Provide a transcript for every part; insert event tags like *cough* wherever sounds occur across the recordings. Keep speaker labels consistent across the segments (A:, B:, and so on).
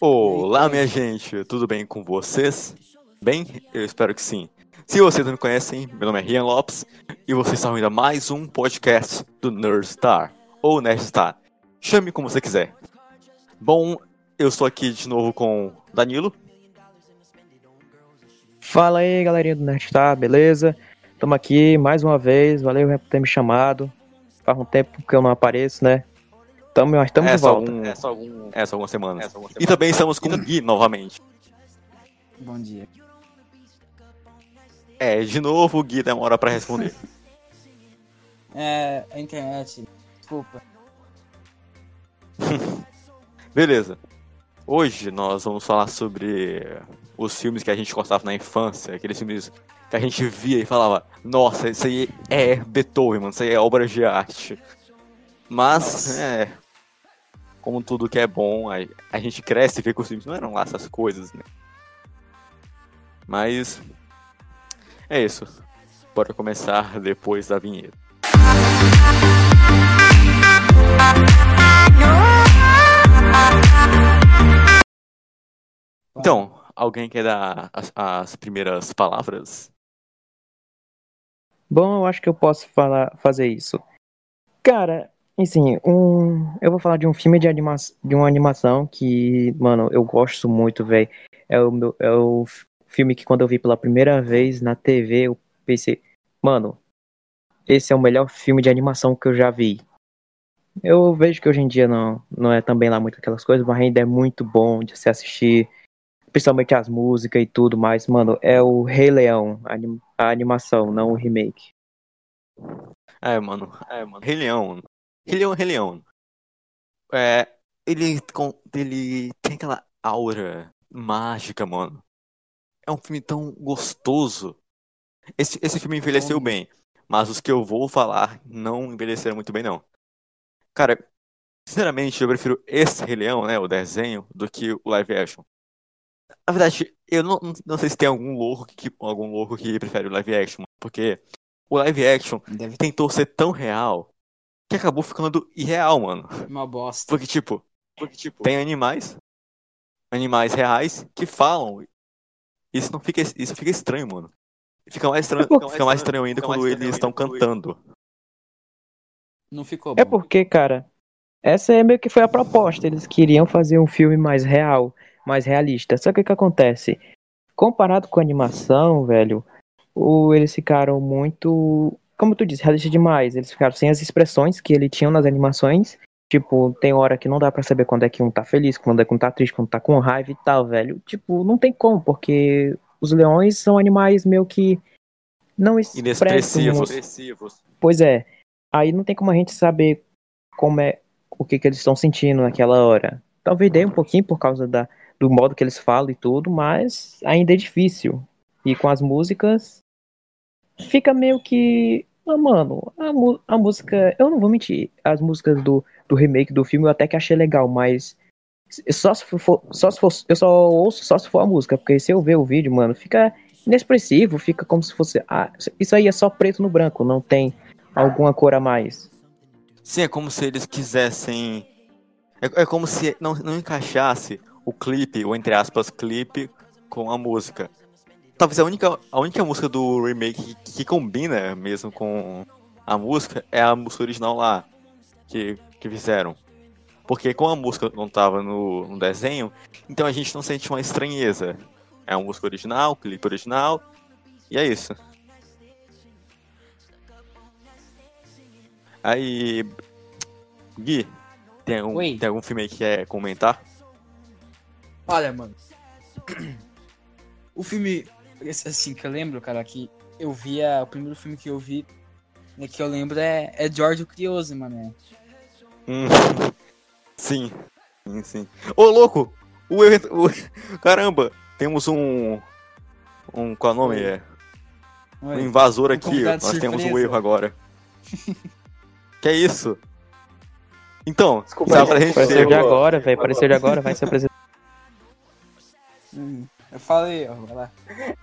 A: Olá, minha gente, tudo bem com vocês? Bem, eu espero que sim. Se vocês não me conhecem, meu nome é Rian Lopes e vocês estão ouvindo a mais um podcast do Nerdstar, ou Nerdstar. Chame como você quiser. Bom, eu estou aqui de novo com Danilo.
B: Fala aí, galerinha do Nerdstar, beleza? Estamos aqui mais uma vez, valeu por ter me chamado. Faz um tempo que eu não apareço, né? Tamo, nós estamos
A: é
B: de volta.
A: Algum, é, só algum, é só algumas semanas. É só algumas semanas. E também estamos com o Gui novamente.
C: Bom dia.
A: É, de novo o Gui demora pra responder. *laughs*
C: é, a internet. Desculpa. *laughs*
A: Beleza. Hoje nós vamos falar sobre os filmes que a gente gostava na infância, aqueles filmes que a gente via e falava, nossa, isso aí é Beethoven, mano, isso aí é obra de arte. Mas, nossa. é. Como tudo que é bom, a, a gente cresce e vê que os filmes não eram lá essas coisas, né? Mas. É isso. Bora começar depois da vinheta. Então, alguém quer dar as, as, primeiras palavras?
B: Bom, eu acho que eu posso falar, fazer isso. Cara, assim, um, eu vou falar de um filme de, anima de uma animação que, mano, eu gosto muito, velho. É o, meu, é o filme que quando eu vi pela primeira vez na TV, eu pensei, mano, esse é o melhor filme de animação que eu já vi. Eu vejo que hoje em dia não, não é também lá muito aquelas coisas, mas ainda é muito bom de se assistir principalmente as músicas e tudo mais, mano, é o Rei Leão, a animação, não o remake.
A: É, mano, é, mano. Rei Leão. Rei Leão, Rei Leão. É, ele, ele tem aquela aura mágica, mano. É um filme tão gostoso. Esse, esse filme envelheceu bem, mas os que eu vou falar não envelheceram muito bem, não. Cara, sinceramente, eu prefiro esse Rei Leão, né, o desenho, do que o live action. Na verdade, eu não, não sei se tem algum louco que, algum louco que prefere o live action, porque o live action Deve... tentou ser tão real que acabou ficando irreal, mano.
C: Uma bosta.
A: Porque, tipo, porque, tipo tem animais, animais reais que falam. Isso não fica, isso fica estranho, mano. Fica mais estranho, fica mais, fica mais estranho ainda quando eles estão cantando.
C: Não ficou
B: é
C: bom.
B: É porque, cara, essa é meio que foi a proposta. Eles queriam fazer um filme mais real mais realista. Só que o que acontece? Comparado com a animação, velho, o, eles ficaram muito. Como tu disse, realista demais. Eles ficaram sem as expressões que ele tinha nas animações. Tipo, tem hora que não dá para saber quando é que um tá feliz, quando é que um tá triste, quando tá com raiva e tal, velho. Tipo, não tem como, porque os leões são animais meio que não
A: inexpressivos.
B: Pois é. Aí não tem como a gente saber como é o que, que eles estão sentindo naquela hora. Talvez dê um pouquinho por causa da, do modo que eles falam e tudo, mas ainda é difícil. E com as músicas, fica meio que. Ah, mano, a, a música. Eu não vou mentir, as músicas do, do remake do filme eu até que achei legal, mas. Só se for, só se for. Eu só ouço só se for a música, porque se eu ver o vídeo, mano, fica inexpressivo, fica como se fosse. Ah, isso aí é só preto no branco, não tem alguma cor a mais.
A: Sim, é como se eles quisessem. É, é como se não, não encaixasse o clipe, ou entre aspas, clipe com a música. Talvez a única, a única música do remake que, que combina mesmo com a música é a música original lá, que, que fizeram. Porque como a música não estava no, no, desenho, então a gente não sente uma estranheza. É a música original, clipe original, e é isso. Aí. Gui, tem algum, tem algum filme aí que quer comentar?
C: Olha, mano. *clears throat* O filme, assim, que eu lembro, cara, que eu via. O primeiro filme que eu vi, né, que eu lembro é, é George o Crioso, mano.
A: Hum, *laughs* sim. Sim, sim. Ô, louco! O, o, caramba! Temos um. Um. Qual é o nome? É. Um invasor um aqui. Nós surpresa. temos um erro agora. *laughs* que é isso? Então,
B: Desculpa, Apareceu de agora, velho. Apareceu de agora, vai se apresentar.
C: Hum, eu falei, ó, vai lá.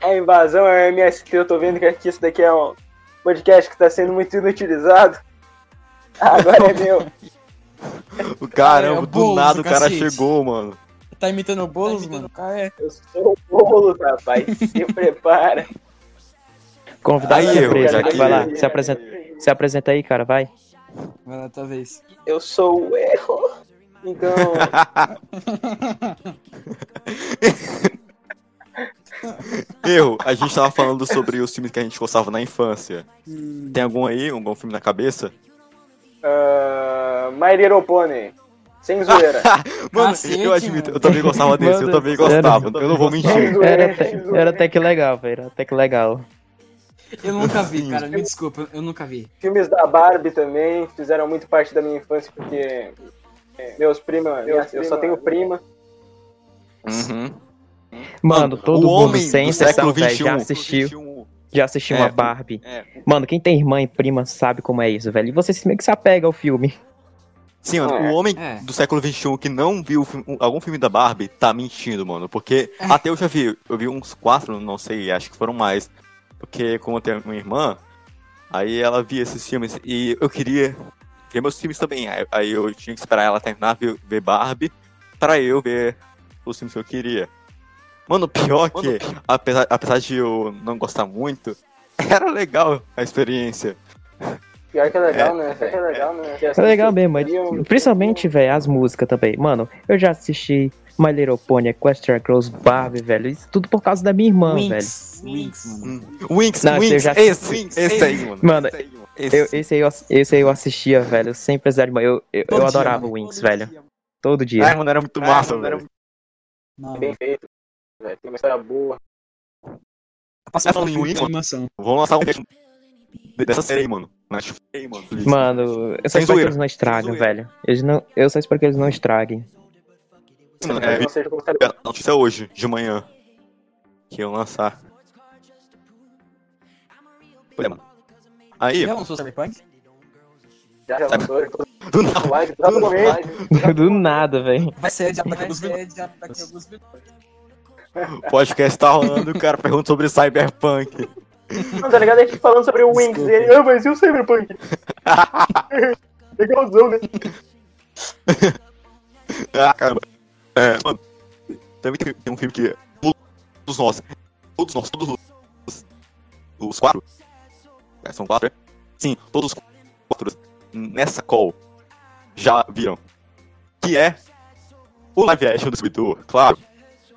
D: É invasão, é MSP, eu tô vendo que aqui isso daqui é um podcast que tá sendo muito inutilizado. *laughs* Agora é meu.
A: O caramba,
C: É, o
A: do
C: Boulos,
A: nada
C: o
A: cara
C: cacete.
A: chegou, mano.
C: Tá imitando o Boulos, mano? Cara é.
D: Eu sou o bolo, rapaz. Se prepara.
B: Convidado
A: Aí,
B: surpresa.
A: eu, aqui,
B: vai lá, se apresenta, se apresenta aí, cara, vai.
C: Vai lá, tua vez.
D: Eu sou o erro. Então, *laughs*
A: Erro, a gente tava falando sobre os filmes que a gente gostava na infância.
C: Hum,
A: Tem algum aí, algum filme na cabeça?
D: uh, My Little Pony. Sem zoeira.
A: Mano,
C: Cacete,
A: eu admito,
C: mano.
A: eu também gostava desse, eu
B: Mano,
A: também
B: sério?
A: gostava, eu não vou mentir.
B: Era até, era até que legal, velho. Era até que legal.
C: Eu nunca vi, cara. Me desculpa, eu nunca vi.
D: Filmes da Barbie também fizeram muito parte da minha infância, porque é, meus primos, eu só tenho prima.
A: Uhum.
B: Mano, todo
A: o
B: mundo,
A: homem
B: sem
A: do
B: exceção,
A: século
B: velho,
A: XXI.
B: já assistiu, já assistiu
A: É,
B: uma Barbie.
A: É.
B: Mano, quem tem irmã e prima sabe como é isso, velho. E você meio que se apega ao filme.
A: Sim, mano,
D: É.
A: o homem
C: É.
A: do século XXI que não viu um- algum filme da Barbie tá mentindo, mano. Porque até eu já vi, eu vi uns quatro, não sei, acho que foram mais. Porque como eu tenho uma irmã, aí ela via esses filmes e eu queria ver meus filmes também. Aí, aí eu tinha que esperar ela terminar ver, ver Barbie pra eu ver os filmes que eu queria. Mano, pior que, apesar, apesar de eu não gostar muito, *laughs* era legal a experiência.
D: Pior que é legal, né? velho? É legal, né?
B: É legal mesmo, mas principalmente, velho, as músicas também. Mano, eu já assisti My Little Pony, Equestria Girls, Barbie, velho. Isso tudo por causa da minha irmã, velho.
C: Winx. Winx, mano.
A: Winx,
B: eu
A: Winx,
B: já-
A: esse,
B: Winx,
A: esse aí, mano.
B: Mano,
A: Esse aí, mano. Esse.
B: Eu, esse, aí eu, esse aí eu assistia, velho, sem precisar de irmã. Eu, eu, eu adorava o Winx, velho.
C: dia.
B: Todo dia.
A: Ai, mano, era muito massa,
D: mano,
A: velho.
D: era
C: Não,
D: Bem feito. velho. Tem uma história boa.
C: passou
A: falando em Winx. Vamos lançar um dessa série aí, mano.
B: Mano, eu só
A: Sem
B: espero que eles não
A: zoeira.
B: velho. Eles não, eu só espero que eles não estraguem.
A: Mano, é,
D: seja como série
A: a notícia hoje, de manhã. Que iam lançar. Pois é, mano. Aí,
C: Já lançou Cyberpunk?
D: já já lançou. *laughs*
A: do nada.
D: Momento.
B: Do nada, velho.
C: Vai ser adiado daqui a alguns minutos.
A: O podcast tá rolando e o cara pergunta sobre Cyberpunk.
D: Não, tá ligado? A gente falando sobre o Winx. E ele, ah, mas e o Cyberpunk? *laughs* Legalzão, né? *laughs*
A: ah, caramba. É, mano. Também tem, um filme que. Todos nós. Todos nós, todos os. Os quatro. É, são quatro, é? Sim, todos os quatro nessa call já viram. Que é o live action do Scooby-Doo, claro.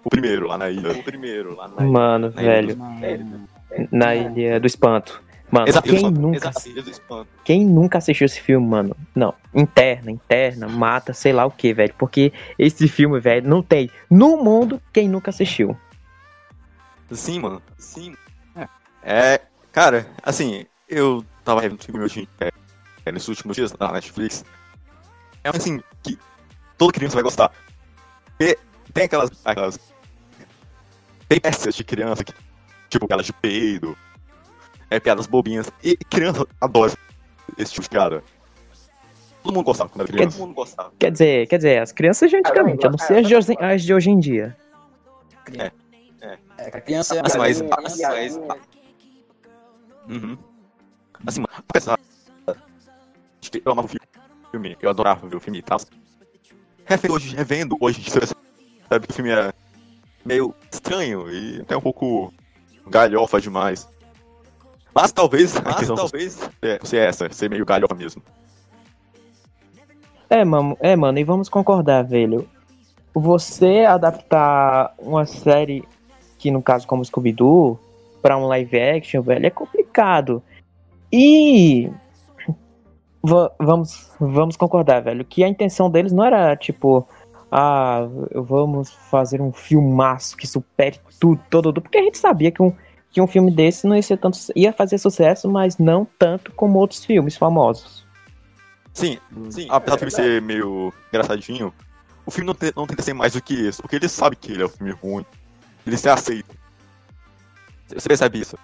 A: O primeiro lá na ilha. O primeiro lá na ilha.
B: Mano,
A: Na
B: velho.
C: Mano.
B: Na Ilha do Espanto. Mano,
A: Exato,
B: quem nunca,
A: exato, Ilha do Espanto.
B: quem nunca assistiu esse filme, mano? Não, interna, interna, mata, sei lá o que, velho. Porque esse filme, velho, não tem no mundo quem nunca assistiu.
A: Sim, mano. Sim. É, cara, assim, eu tava revendo filme hoje é, é, nesses últimos dias na Netflix. É assim, que toda criança vai gostar. Porque tem aquelas. aquelas tem peças de criança que. Tipo, piadas de peido. É, piadas bobinhas. E criança adora esse tipo de piada. Todo mundo gostava quando era criança. Todo mundo gostava.
B: Quer dizer, quer dizer, as crianças de antigamente, eu não sei as de hoje, as de hoje em dia.
C: É, que a criança é
A: Mas, mas,
D: Piadinha,
A: mas,
D: piadinha.
A: Uhum. Assim, mano, apesar de que eu amava o filme, eu adorava ver o filme e tal. Revendo hoje, revendo hoje, *laughs* sabe que o filme é meio estranho e até um pouco galhofa demais. Mas talvez a questão talvez é, ser essa, ser meio galhofa mesmo.
B: É, mano, é, mano, e vamos concordar, velho. Você adaptar uma série, que no caso como Scooby-Doo, pra um live action, velho, é complicado. E va- vamos, vamos concordar, velho, que a intenção deles não era tipo, ah, vamos fazer um filmaço que supere tudo, todo, tudo, porque a gente sabia que um, que um filme desse não ia ser tanto, ia fazer sucesso, mas não tanto como outros filmes famosos.
A: Sim, sim, apesar do filme ser meio engraçadinho, o filme não, te- não tenta ser mais do que isso, porque ele sabe que ele é um filme ruim. Ele se aceita. Você percebe isso?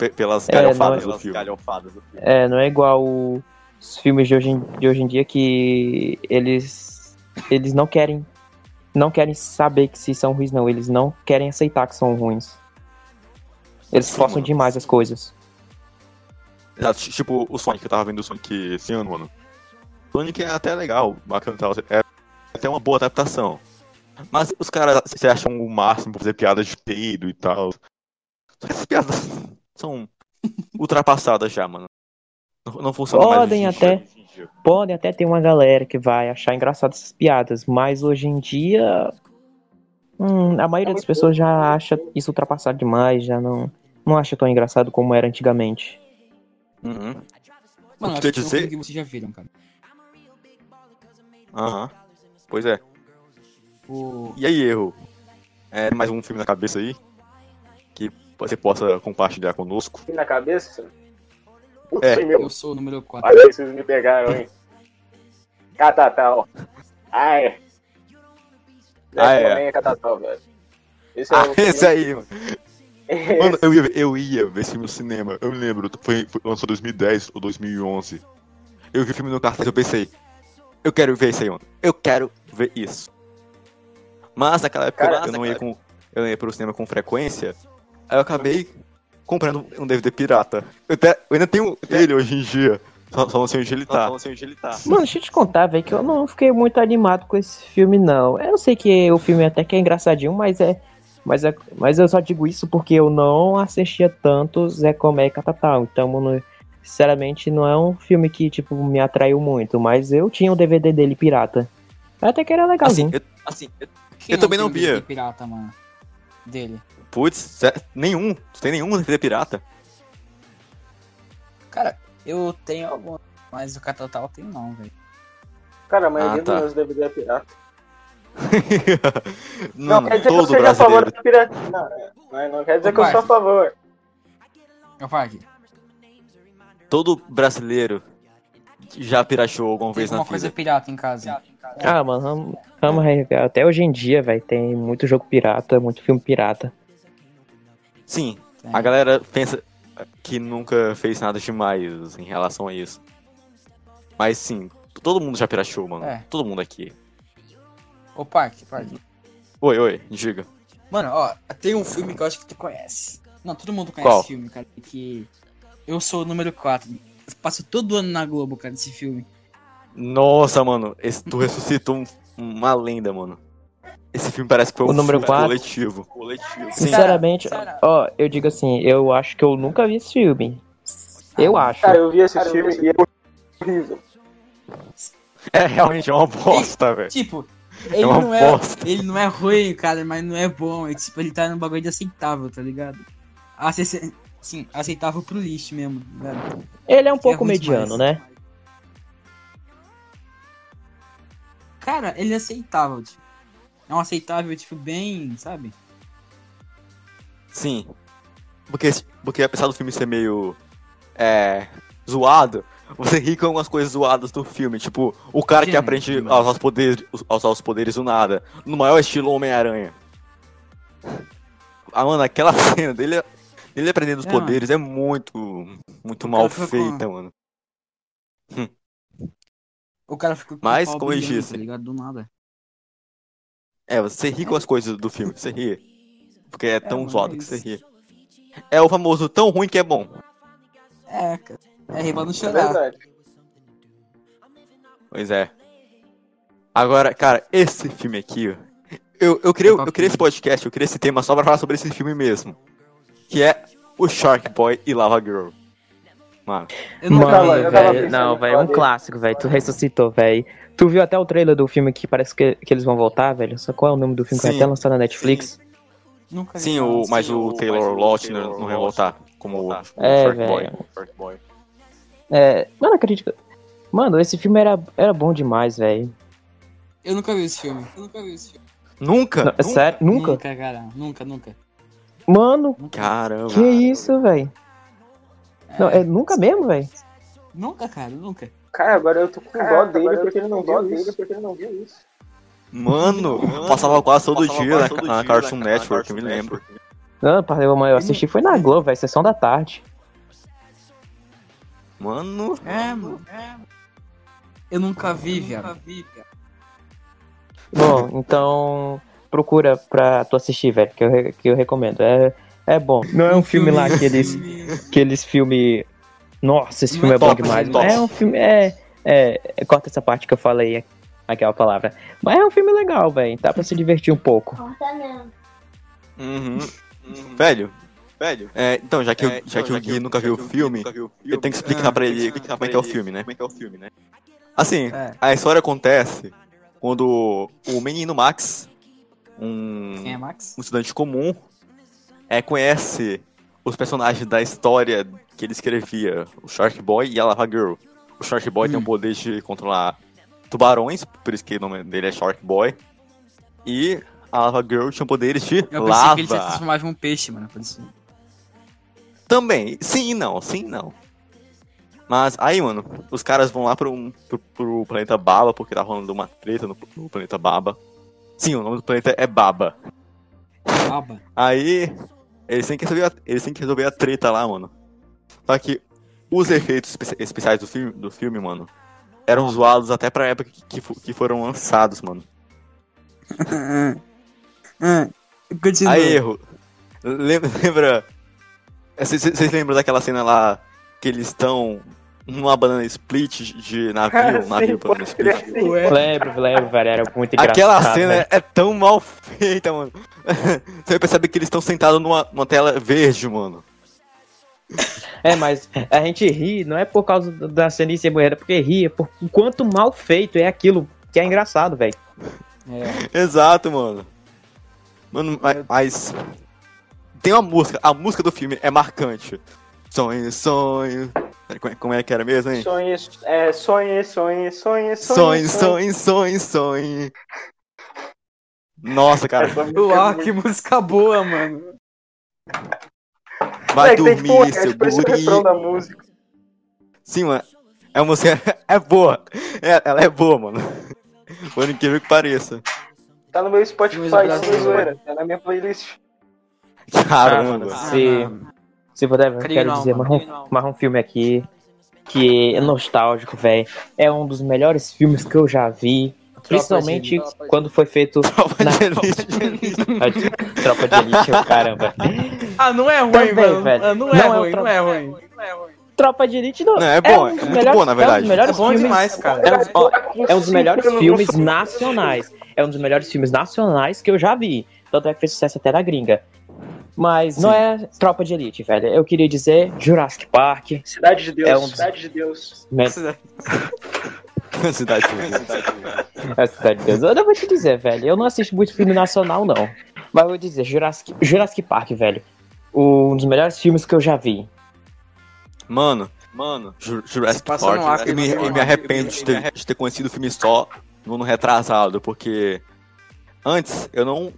A: Pe- pelas
B: É,
A: galhofadas
B: não
A: do filme.
B: É, não é igual os filmes de hoje, em, de hoje em dia que eles eles não querem não querem saber que se são ruins não, eles não querem aceitar que são ruins. Eles
A: Sim,
B: forçam
A: mano.
B: demais as coisas.
A: Exato, tipo o Sonic, eu tava vendo o Sonic esse ano, mano. Sonic é até legal, bacana e tal. É até uma boa adaptação. Mas os caras se acham o máximo pra fazer piadas de peido e tal. Só que essas piadas são ultrapassadas já, mano. Não, não funciona mais.
B: Podem
A: dia.
B: até. Podem até ter uma galera que vai achar engraçado essas piadas, mas hoje em dia. hum, a maioria das pessoas já acha isso ultrapassado demais, já não, não acha tão engraçado como era antigamente.
A: Uhum.
C: Mano,
A: O que quer
C: é
A: dizer?
C: filme que vocês já viram, cara.
A: Aham. Pois é.
C: O...
A: E aí, erro? É mais um filme na cabeça aí? Que você possa compartilhar conosco?
D: na cabeça?
A: É.
D: Meu.
C: Eu sou o número 4.
D: Olha aí, vocês me pegaram, hein? *laughs* Catatal. Ah, é.
A: Ah, é.
D: Também é Catatal, velho. Esse é
A: Ah,
D: o
A: esse aí, mano.
D: Esse-
A: Mano, eu ia, eu ia ver esse filme no cinema. Eu me lembro, foi, foi lançou 2010 ou 2011. Eu vi o filme no cartaz e eu pensei, eu quero ver isso aí, mano. Eu quero ver isso. Mas naquela época
D: Cara,
A: eu não ia com, eu ia pro cinema com frequência. Aí eu acabei comprando um DVD pirata. Eu, até- eu ainda tenho ele hoje em dia. Só, só não sei onde ele tá. Só não sei onde ele tá.
B: Mano, deixa eu te contar, velho, que eu não fiquei muito animado com esse filme, não. Eu sei que o filme até que é engraçadinho, mas é. Mas, é, mas eu só digo isso porque eu não assistia tanto Zé Comé e Catatal. Então, mano, sinceramente, não é um filme que, tipo, me atraiu muito. Mas eu tinha o DVD dele pirata. Até que era
A: Assim,
B: legalzinho.
A: eu, assim, eu-
C: Quem
A: também não via.
C: pirata, mano. Dele.
A: Putz, sé- nenhum. Tu tem nenhum DVD pirata?
C: Cara, eu tenho algum, mas o Catatal eu tenho não, velho.
D: Cara, a maioria
A: Ah, tá.
D: dos meus DVD é pirata. *laughs*
A: não,
D: Não, quer dizer que eu seja a favor
A: brasileiro.
D: da pirata. Não, não, quer dizer
C: Ô,
D: que eu sou a favor.
C: Meu Parque,
A: Todo brasileiro já pirateou alguma
C: tem
A: vez na
C: alguma coisa
A: vida.
C: pirata em casa?
B: Ah, mano, vamos, vamos arregar. Até hoje em dia, velho, tem muito jogo pirata, muito filme pirata.
A: Sim,
C: Tem.
A: a galera pensa que nunca fez nada demais em relação a isso. Mas sim, todo mundo já pirateou, mano.
C: É.
A: Todo mundo aqui.
C: Ô, Parque, Parque.
A: Oi, oi, diga.
C: Mano, ó, tem um filme que eu acho que tu conhece. Não, todo mundo conhece
A: Qual?
C: esse filme, cara. Que eu sou o número 4. Passa todo ano na Globo, cara, esse filme.
A: Nossa, mano, esse, tu ressuscitou um- uma lenda, mano. Esse filme parece que foi
B: O
A: um
B: número
A: filme
B: quatro?
A: coletivo. coletivo.
B: Sinceramente,
C: Cara,
B: ó, eu digo assim, eu acho que eu nunca vi esse filme. Eu acho.
D: Cara, eu vi esse filme e é horrível.
A: É realmente uma bosta, velho.
C: Tipo, ele
A: uma
C: não é.
A: bosta.
C: Ele não é ruim, cara, mas não é bom. É tipo, ele tá num bagulho de aceitável, tá ligado? Acesse- Sim, aceitável pro lixo mesmo, tá ligado?
B: Ele é um
C: é
B: pouco
C: ruim
B: mediano,
C: demais.
B: né?
C: Cara, ele é aceitável, tipo. É um aceitável, tipo, bem, sabe?
A: Sim. Porque, porque apesar do filme ser meio. É. zoado, você ri com algumas coisas zoadas do filme. Tipo, o cara que
C: Sim,
A: aprende
C: sim.
A: a usar os poderes, a usar os poderes do nada. No maior estilo Homem-Aranha. Ah, mano, aquela *laughs* cena dele, dele aprendendo os
C: É, mano.
A: poderes é muito. Muito
C: O
A: mal
C: fica com-
A: feita, mano.
C: O cara fica com
A: Mas, como eu disse-
C: tá ligado? Do nada.
A: É, você ri com as coisas do filme, você ri. Porque é tão
C: mano,
A: zoado
C: é
A: que você
C: isso.
A: ri. É o famoso tão ruim que é bom.
C: É, cara. É não
D: É
C: chorar.
D: verdade.
A: Pois é. Agora, cara, esse filme aqui, ó, eu, eu, criei, eu criei esse podcast, eu criei esse tema só pra falar sobre esse filme mesmo. Que é o Shark Boy e Lava Girl. Mano,
C: Eu não
B: Mano,
D: tava
B: não, velho,
D: falar
B: um clássico, velho. Tu ressuscitou, velho. Tu viu até o trailer do filme que parece que, que eles vão voltar, velho? Só qual é o nome do filme que vai
A: Sim.
B: até lançar na Netflix?
C: Nunca vi
A: sim, o, mas o Taylor Lautner não vai voltar como o
B: É,
A: Shark
B: velho.
A: Boy.
B: É, mano, acredito. Mano, esse filme era, era bom demais, velho.
C: Eu nunca vi esse filme. Eu nunca vi esse filme.
A: Nunca?
B: Não, é sério? Nunca?
C: Nunca, cara. Nunca, nunca.
B: Mano,
C: nunca.
A: Caramba.
B: que isso, velho? Não, é nunca mesmo, velho?
C: Nunca, cara, nunca.
D: Cara, agora eu tô com
C: Cara,
D: dó dele
C: agora eu
D: porque
C: tô
D: ele não viu
C: dele
D: isso. Porque ele não viu isso.
A: Mano, passava quase todo dia na, na Cartoon Network, eu me lembro.
B: Não, pá, eu, eu assisti foi na Globo, velho, sessão da tarde.
A: Mano,
C: É, mano. Eu nunca vi, viado.
B: Bom, então procura pra tu assistir, velho, que eu, que eu recomendo. É, é bom. Não é um filme lá que eles, que eles filme. Nossa, esse filme
C: é
B: é bom
A: top,
B: demais.
A: top.
B: É um filme. É, É, corta essa parte que eu falei, aquela palavra. Mas é um filme legal, velho. Dá pra se divertir um pouco.
E: Corta não.
A: Uhum. uhum. Velho, velho. É, então, já que, é, já que o Gui nunca viu o filme, eu tenho que explicar é, pra ele como é que é o filme, né? Como é que é o filme, né? Assim, é. a história acontece quando o menino Max, um,
C: Quem é Max?
A: um estudante comum, é, conhece os personagens da história que ele escrevia, o Shark Boy e a Lava Girl. O Shark Boy hum. tem o poder de controlar tubarões, por isso que o nome dele é Shark Boy. E a Lava Girl tinha poderes de
C: Eu
A: lava.
C: pensei que ele se transformava em um peixe, mano, por isso.
A: Também, sim e não, sim e não. Mas aí, mano, os caras vão lá pro, pro, pro planeta Baba, porque tá rolando uma treta no, no, planeta Baba. Sim, o nome do planeta é Baba.
C: Baba?
A: Aí, eles têm que resolver a, eles têm que resolver a treta lá, mano. Só que os efeitos especiais do filme, do filme, mano, eram zoados até pra época que, que, que foram lançados, mano. *laughs*
C: Continua.
A: Aí, erro. *laughs* Lembra. Vocês lembram daquela cena lá que eles estão numa banana split de navio, *laughs* navio banana split.
B: Lembro, lembro, velho, era muito engraçado.
A: Aquela cena né? é tão mal feita, mano. *laughs* Você percebe que eles estão sentados numa, numa tela verde, mano.
B: É, mas a gente ri, não é por causa da cena ser mulher, é porque ri, é por quanto mal feito é aquilo que é engraçado, velho.
A: É. Exato, mano. Mano, mas. Tem uma música, a música do filme é marcante. Sonho, sonho. Como é que era mesmo, hein?
D: Sonho, é, sonho, sonho, sonho, sonho.
A: Sonho, sonho, sonho, sonho. Nossa, cara.
C: Uau, que música boa, mano.
A: Vai é, dormir, tem, seu guri. da música. Sim, mano. É uma música. *laughs* É boa. É, ela é boa, mano. Por incrível que pareça.
D: Tá no meu Spotify, sem zoeira. Tá na minha playlist.
A: Caramba.
B: Ah, se, se puder, eu quero dizer mais um, mais um filme aqui que é nostálgico, velho. É um dos melhores filmes que eu já vi. Principalmente Tropa quando foi feito *laughs*
A: Tropa
B: na
A: de Elite. *laughs*
B: Tropa de Elite, caramba.
C: Ah, não é ruim, Também, velho. Ah, não, é não, ruim, é não é ruim, não é ruim.
B: Tropa de Elite não,
A: não é bom, é, um é melhores, bom, na verdade. É, um
C: melhores é bom filmes, demais, cara.
B: É um, ó, é um dos melhores filmes nacionais. É um dos melhores filmes nacionais que eu já vi. Tanto é que fez sucesso até na gringa. Mas Sim. não é Tropa de Elite, velho. Eu queria dizer Jurassic Park.
D: Cidade de Deus. É um dos... *laughs* Cidade de Deus.
A: Cidade de Deus.
B: É Cidade de Deus. Eu não vou te dizer, velho. Eu não assisto muito filme nacional, não. Mas eu vou dizer, Jurassic, Jurassic Park, velho. Um dos melhores filmes que eu já vi.
A: Mano, mano, Jurassic Park. Eu me, eu me arrependo de ter, de ter conhecido o filme só no ano retrasado, porque antes eu não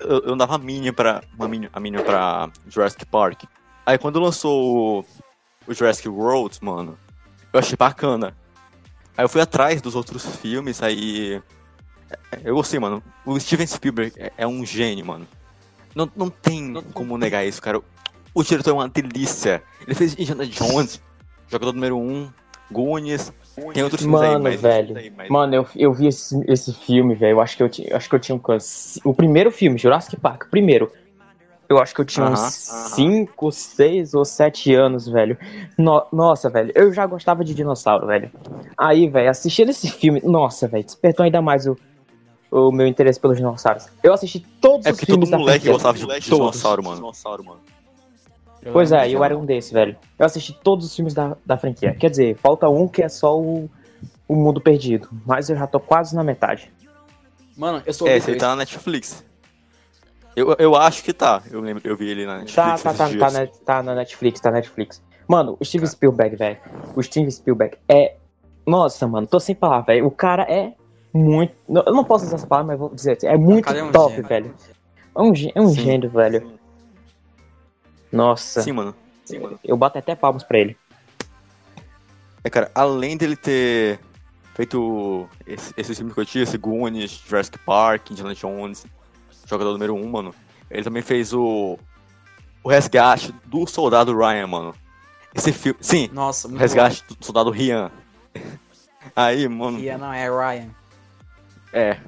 A: eu, eu dava a mínima pra, uma mínima, a mínima pra Jurassic Park. Aí quando lançou o, o Jurassic World, mano, eu achei bacana. Aí eu fui atrás dos outros filmes, aí. Eu gostei, mano. O Steven Spielberg é, é um gênio, mano. Não, não tem não, como negar isso, cara. O diretor é uma delícia. Ele fez Indiana Jones, *laughs* jogador número 1, um, Goonies, tem outros filmes
B: Mano,
A: aí, mas
B: velho. Aí, mas... Mano, eu, eu vi esse, esse filme, velho. Eu acho que eu, tinha, acho que eu tinha um, o primeiro filme, Jurassic Park, o primeiro. Eu acho que eu tinha uh -huh, uns 5, uh -huh. 6 ou 7 anos, velho. No, nossa, velho, eu já gostava de dinossauro, velho. Aí, velho, assistindo esse filme, nossa, velho, despertou ainda mais o, o meu interesse pelos dinossauros. Eu assisti todos
A: é
B: os filmes
A: todo moleque gostava de, de dinossauro, mano. Dinossauro, mano.
B: Pois é, eu era um desses, velho. Eu assisti todos os filmes da, da franquia. Quer dizer, falta um que é só o, o Mundo Perdido. Mas eu já tô quase na metade.
C: Mano, eu sou.
A: É, esse aí tá na Netflix. Eu, eu acho que tá. Eu lembro, eu vi ele na Netflix.
B: Tá, tá, tá, tá, na, tá na Netflix, tá na Netflix. Mano, o Steven Spielberg, velho. O Steven Spielberg é. Nossa, mano, tô sem palavra, velho. O cara é muito. Eu não posso usar essa palavra, mas vou dizer. É muito é um top, gênio. velho. É um, é um gênio, velho. Sim. Nossa.
A: Sim, mano. Sim, mano.
B: Eu bato até palmas pra ele.
A: É, cara, além dele ter feito esse, esse filme que eu tinha, esse Goonies, Jurassic Park, Indiana Jones, jogador número 1, um, mano. Ele também fez o, o resgate do soldado Ryan, mano. Esse filme. Sim,
C: Nossa,
A: o resgate bom. do soldado Rian. *laughs* Aí, mano.
C: Rian não, é Ryan.
A: É.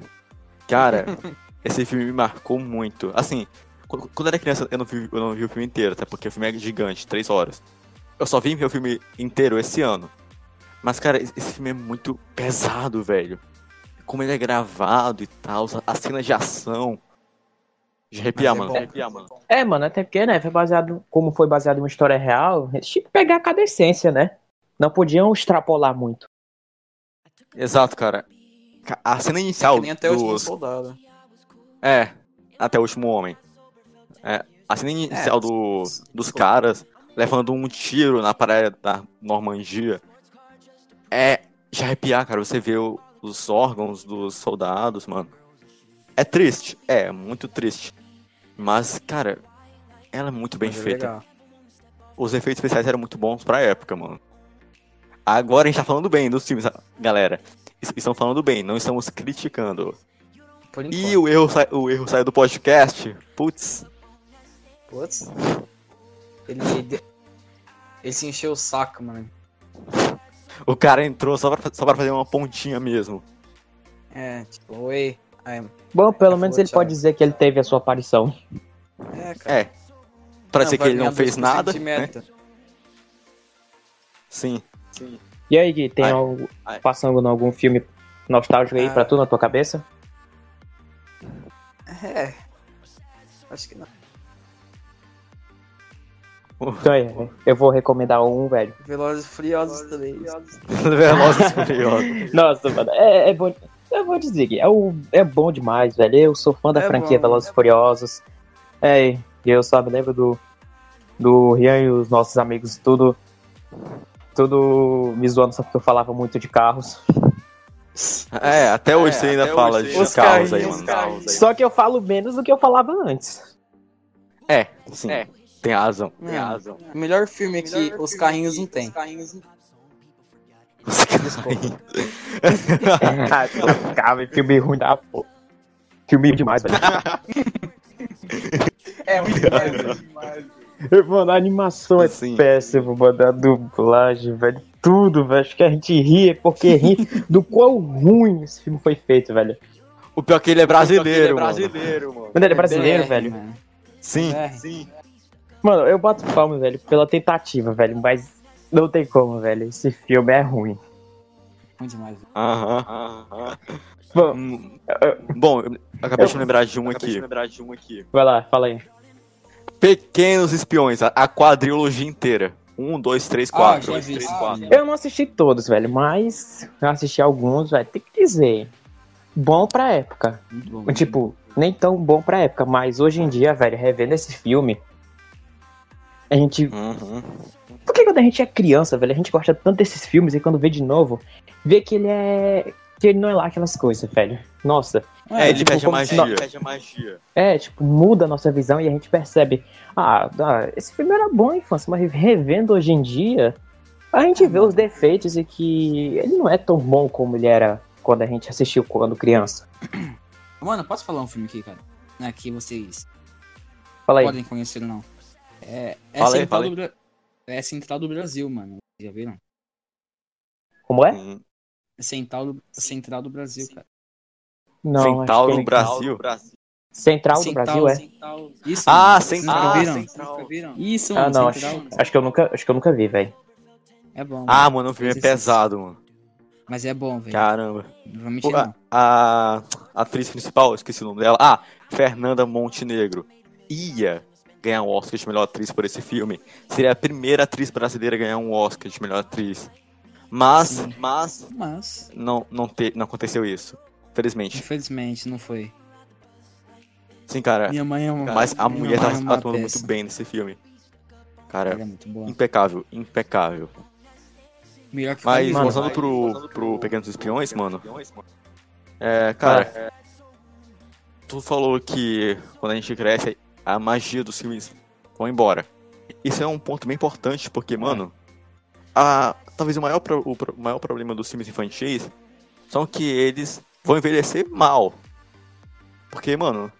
A: Cara, *laughs* esse filme me marcou muito. Assim, quando, era criança, eu não, vi, eu não vi o filme inteiro, até porque o filme é gigante, três horas. Eu só vim ver o filme inteiro esse ano. Mas, cara, esse filme é muito pesado, velho. Como ele é gravado e tal, as cenas de ação. De arrepiar,
C: é
A: mano.
C: bom.
A: arrepiar, mano.
B: É, mano, até porque, né, foi baseado, como foi baseado em uma história real, eles tinham que pegar cada essência, né? Não podiam extrapolar muito.
A: Exato, cara. Ca- A cena
C: Que
A: inicial
C: nem até o último soldado.
A: É, até o último homem. É, a cena inicial do, dos caras levando um tiro na praia da Normandia é de arrepiar, cara. Você vê o- os órgãos dos soldados, mano. É triste, é, muito triste. Mas, cara, ela é muito bem
C: Mas é
A: feita.
C: legal.
A: Os efeitos especiais eram muito bons pra época, mano. Agora a gente tá falando bem dos filmes, galera. Es- Estão falando bem, não estamos criticando. E o erro, sai- o erro saiu do podcast? Putz.
C: Putz. Ele, ele, se encheu o saco, mano.
A: O cara entrou só pra, só pra fazer uma pontinha mesmo.
C: É, tipo, oi. Aí,
B: Bom, pelo menos ele pode dizer que ele teve a sua aparição.
C: é, cara.
A: É. Pra dizer que ele não fez
C: 2%
A: nada. Né?
C: meta.
A: Sim.
B: E aí, Gui, tem
A: Ai,
B: algo
A: ai.
B: passando em algum filme nostálgico aí
C: Ah.
B: pra tu, na tua cabeça?
C: É. Acho que não.
B: Então é, eu vou recomendar um, velho.
C: Velozes e Furiosos 3.
A: Velozes e Furiosos. *laughs*
B: Nossa, mano, é, é bom. Eu vou dizer, é, o, é bom demais, velho. Eu sou fã da
C: É
B: franquia
C: bom,
B: Velozes
C: é
B: e Furiosos. É, e eu só me lembro do, do Rian e os nossos amigos, tudo. Tudo me zoando só porque eu falava muito de carros.
A: É, até hoje
C: É,
A: você ainda fala de carros
C: fala
A: aí, mano.
C: carros aí.
B: Só que eu falo menos do que eu falava antes.
A: É, sim.
C: É.
A: Tem razão.
C: Tem
A: Tem
C: razão.
A: razão.
C: O melhor filme é que os carrinhos não tem.
B: Cara, filme ruim da porra. Filme demais, velho.
C: É muito demais.
B: Mano, a animação é
A: Sim.
B: péssima, mano. A dublagem, velho. Tudo, velho. Acho que a gente ri é porque ri do quão ruim esse filme foi feito, velho.
A: O pior é que ele é brasileiro, mano.
D: mano.
B: Quando ele é brasileiro,
C: BR,
B: velho.
C: mano.
A: Sim,
C: BR.
A: sim.
B: Mano, eu boto palma, velho, pela tentativa, velho. Mas não tem como, velho. Esse filme é ruim.
C: Muito demais.
A: Aham, aham.
B: Bom,
A: Hum, Bom, eu acabei de lembrar de um aqui.
B: vai lá, fala aí.
A: Pequenos Espiões, a, a quadrilogia inteira. Um, dois, três,
C: Ah,
A: quatro.
C: já vi
A: três, quatro.
B: Eu não assisti todos, velho, mas eu assisti alguns, velho. Tem que dizer. Bom pra época.
C: Muito bom.
B: Tipo, nem tão bom pra época, mas hoje em dia, velho, revendo esse filme, a gente.
A: Uhum.
B: Porque quando a gente é criança, velho, a gente gosta tanto desses filmes e quando vê de novo, vê que ele é. que ele não é lá aquelas coisas, velho. Nossa.
A: É, ele
B: tipo,
A: perde a
B: se
A: magia.
B: não-
A: Perde a magia.
B: É, tipo, muda a nossa visão e a gente percebe. Ah, ah, esse filme era bom na infância, mas revendo hoje em dia, a gente vê os defeitos e que ele não é tão bom como ele era quando a gente assistiu quando criança.
C: Mano, posso falar um filme aqui, cara? Né, que vocês
B: Fala aí.
C: podem conhecer ou não. É, é,
A: Fala aí,
C: Central
A: fala
C: do é Central do Brasil, mano. Já viram?
B: Como é?
C: É Central do, Central do Brasil, cara.
B: Não,
A: Central
B: acho
A: no
B: ele-
A: Brasil.
B: Central do Brasil, é?
C: Central- Isso,
A: Ah,
C: mano.
A: Central.
C: Nunca viram?
A: Central.
C: Nunca viram? Isso,
B: Ah,
C: mano.
B: não, acho,
C: Central.
B: acho que eu nunca, acho que eu nunca vi, velho.
C: É bom.
A: Ah,
C: mano.
A: mano, o filme é pesado, mano.
C: Mas é bom, velho.
A: Caramba.
C: Não.
A: a, a atriz principal, eu esqueci o nome dela. Ah, Fernanda Montenegro. Ia ganhar um Oscar de melhor atriz por esse filme. Seria a primeira atriz brasileira a ganhar um Oscar de melhor atriz. Mas,
C: Sim.
A: mas
C: Mas,
A: não, não, te, não aconteceu isso. Felizmente.
C: infelizmente, não foi.
A: Sim, cara.
C: Minha mãe é uma.
A: Mas a
C: minha
A: mulher tá
C: é uma
A: atuando
C: peça.
A: muito bem nesse filme. Cara,
C: é muito boa.
A: impecável, impecável.
C: Melhor que
A: Mas
C: Mano,
A: voltando pro, pro Pequenos Espiões, mano. É, cara, tu falou que quando a gente cresce, a magia dos filmes vai embora. Isso é um ponto bem importante, porque, mano, a, talvez o maior, pro- o pro- o maior problema dos filmes infantis são que eles vão envelhecer mal. Porque, mano,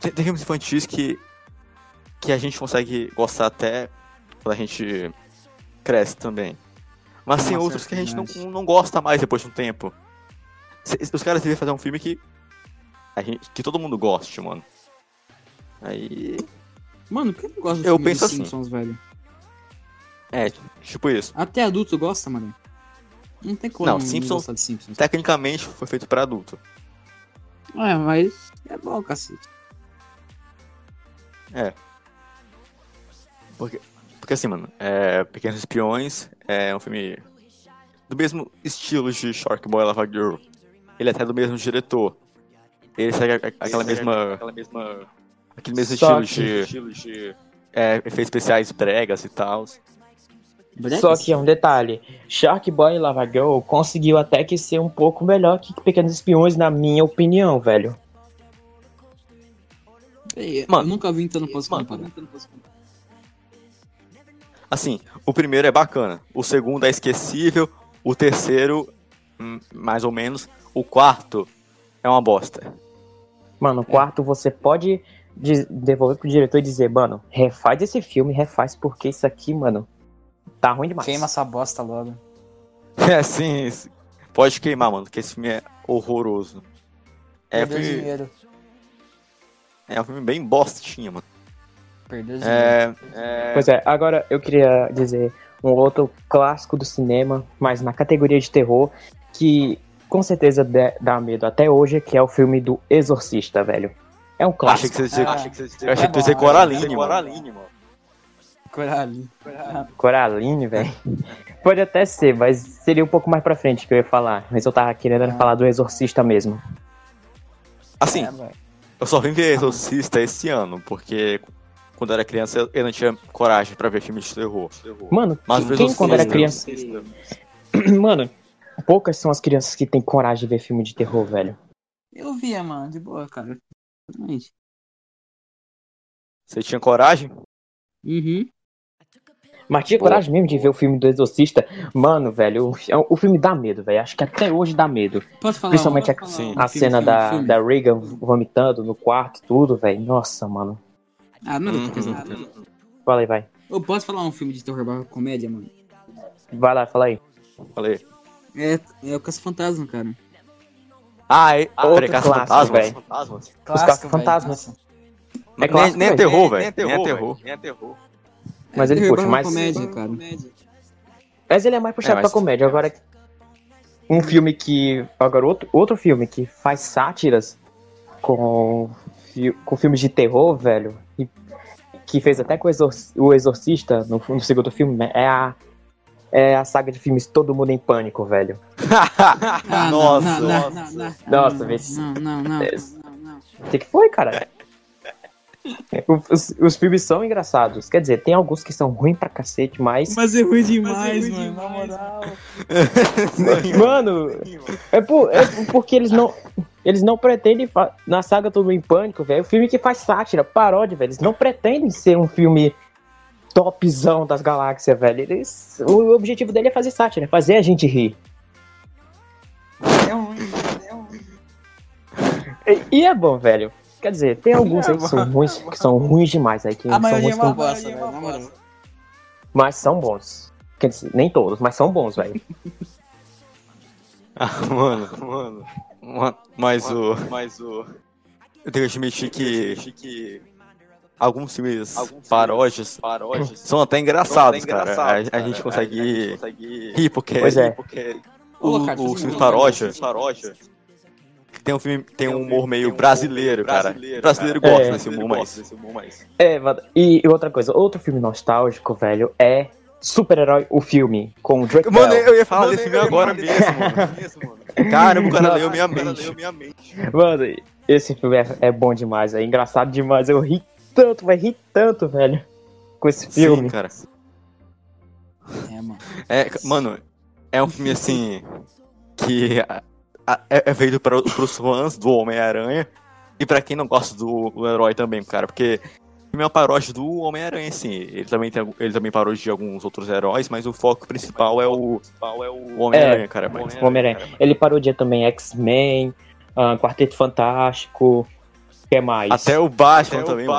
A: tem, tem filmes infantis que, que a gente consegue gostar até quando a gente cresce também. Mas tem outros que a gente não, não gosta mais depois de um tempo. Os caras deveriam fazer um filme que, a gente, que todo mundo goste, mano. Aí.
C: Mano, por que não gosto do
A: Eu
C: filme
A: penso
C: dos
A: assim.
C: Simpsons, velho?
A: É, tipo isso.
C: Até adulto gosta, mano. Não tem como
A: Não, Simpsons-
C: gostar de Simpsons.
A: Tecnicamente foi feito pra adulto.
C: É, mas é bom, cacete.
A: Porque, porque assim, mano, é, Pequenos Espiões é um filme do mesmo estilo de Shark Boy Lava Girl. Ele é até do mesmo diretor. Ele segue aquela mesma. Aquela mesma aquele mesmo
B: Só
A: estilo de, é, efeitos especiais bregas e tal.
B: Só que é um detalhe: Shark Boy e Lava Girl conseguiu até que ser um pouco melhor que Pequenos Espiões, na minha opinião, velho.
C: Ei,
A: Mano,
C: eu nunca vi, então não posso
A: mano,
C: comparar.
A: Assim, o primeiro é bacana, o segundo é esquecível, o terceiro, hum, mais ou menos, o quarto é uma bosta.
B: Mano, o quarto você pode de- devolver pro diretor e dizer, mano, refaz esse filme, refaz, porque isso aqui, mano, tá ruim demais.
C: Queima essa bosta logo.
A: É, sim, pode queimar, mano, porque esse filme é horroroso. É, um
C: Perdeu
A: filme,
C: dinheiro.
A: é um filme bem bostinha, mano.
C: Perdeu dinheiro.
A: É, é,
B: Pois é, agora eu queria dizer um outro clássico do cinema, mas na categoria de terror, que com certeza dá- dá medo até hoje, que é o filme do Exorcista, velho. É um
A: achei
B: clássico.
A: que você ia dizer,
C: Ah,
A: achei que você ia dizer,
C: é
A: achei que você ia Coraline,
C: é.
A: Coraline, mano.
C: Coraline.
B: Coraline, velho. Pode até ser, mas seria um pouco mais pra frente que eu ia falar. Mas eu tava querendo
C: Ah.
B: falar do Exorcista mesmo.
A: Assim,
C: É,
A: eu só vim ver Exorcista esse ano, porque quando eu era criança eu- não tinha coragem pra ver filmes de terror.
B: Mano,
A: Mas
B: quem
A: o
B: quando era
A: Exorcista-
B: criança. *clears throat* Mano, poucas são as crianças que têm coragem de ver filme de terror, velho.
C: Eu via, mano, de boa, cara. Realmente.
A: Você tinha coragem?
C: Uhum.
B: Mas tinha coragem mesmo de ver o filme do Exorcista. Mano, velho, o, o filme dá medo, velho. Acho que até hoje dá medo.
C: Posso falar?
B: Principalmente
C: posso
B: a,
C: falar
A: sim.
B: a
C: filme,
B: cena
C: filme,
B: da,
C: filme?
B: da Reagan vomitando no quarto, tudo, velho. Nossa, mano.
C: Ah, não,
A: Uhum.
C: quer dizer, não.
B: Fala aí, vai.
C: Eu posso falar um filme de terror barra comédia, mano?
B: Vai lá, fala aí.
A: Falei.
C: É, é o Caça Fantasma, cara.
A: Ah, é. Ah,
B: Outro
A: Caça
B: clássico,
A: Fantasmas?
B: velho.
A: Fantasmas?
B: Os Caça-Fantasmas. É
A: Nem,
B: clássico,
A: nem é
B: velho.
A: terror, velho. Nem é terror. Nem é terror.
B: Mas
C: É
B: ele puxa mais.
C: comédia, cara.
B: Mas ele é mais puxado
A: É, mas-
B: pra comédia. Agora, um filme que. Agora, outro, outro filme que faz sátiras com, fi- com filmes de terror, velho. E, que fez até com o, Exor- o Exorcista no, no segundo filme, né, é a. É a saga de filmes Todo Mundo em Pânico, velho. *laughs*
C: Não,
A: Nossa,
C: não,
A: nossa.
C: não, não,
B: Nossa,
C: não,
B: vê-
C: Não, não, não.
B: É. O que, que foi, cara? *laughs* Os, os filmes são engraçados. Quer dizer, tem alguns que são ruins pra cacete, mas.
C: Mas é ruim demais,
A: ruim
C: mano. Na moral. *laughs*
B: Mano, é, por, é porque eles não. Eles não pretendem. Na saga Todo Mundo em Pânico, velho. O filme que faz sátira, paródia, velho. Eles não pretendem ser um filme topzão das galáxias, velho. Eles, o objetivo dele é fazer sátira, é fazer a gente rir.
C: É ruim, é ruim.
B: E, e é bom, velho. Quer dizer, tem alguns aí que são *laughs* ruins, que são ruins demais aí, que
C: A
B: são
C: maioria é
B: ruins,
C: uma bosta, velho. Na moral.
B: mas são bons. Quer dizer, nem todos, mas são bons, velho.
A: Ah, mano, mano. Ma- Mas o. Mas o. Eu tenho que admitir que. Alguns filmes paródias, paródias são até engraçados, cara. A, a gente consegue rir porque.
B: Pois é.
A: porque o-
C: eu
A: filmes
C: ver.
A: paródia. paródia tem um filme, tem um humor meio brasileiro, cara. Brasileiro gosta
B: É.
A: desse humor mais.
B: É, mano, e, e outra coisa, outro filme nostálgico, velho, é Super-Herói, o filme, com o Drake
A: Mano,
B: Bell.
A: eu ia falar desse filme agora mesmo, mano. Caramba, o cara leu minha mente.
B: Mano, esse filme é, é bom demais, é engraçado demais. Eu ri tanto, vai rir tanto, velho, com esse filme.
A: Sim, cara.
C: É, mano.
A: É, mano, é um filme assim que a- a- é, é feito para os fãs do Homem-Aranha e pra quem não gosta do, do herói também, cara, porque o filme é uma paródia do Homem-Aranha, sim. Ele também tem, ele também parodia alguns outros heróis, mas o foco principal é o, o Homem-Aranha, cara. mas-
B: O Homem-Aranha. Ele parodia também X-Men, ah, Quarteto Fantástico, o que mais?
A: Até o Batman também, mano.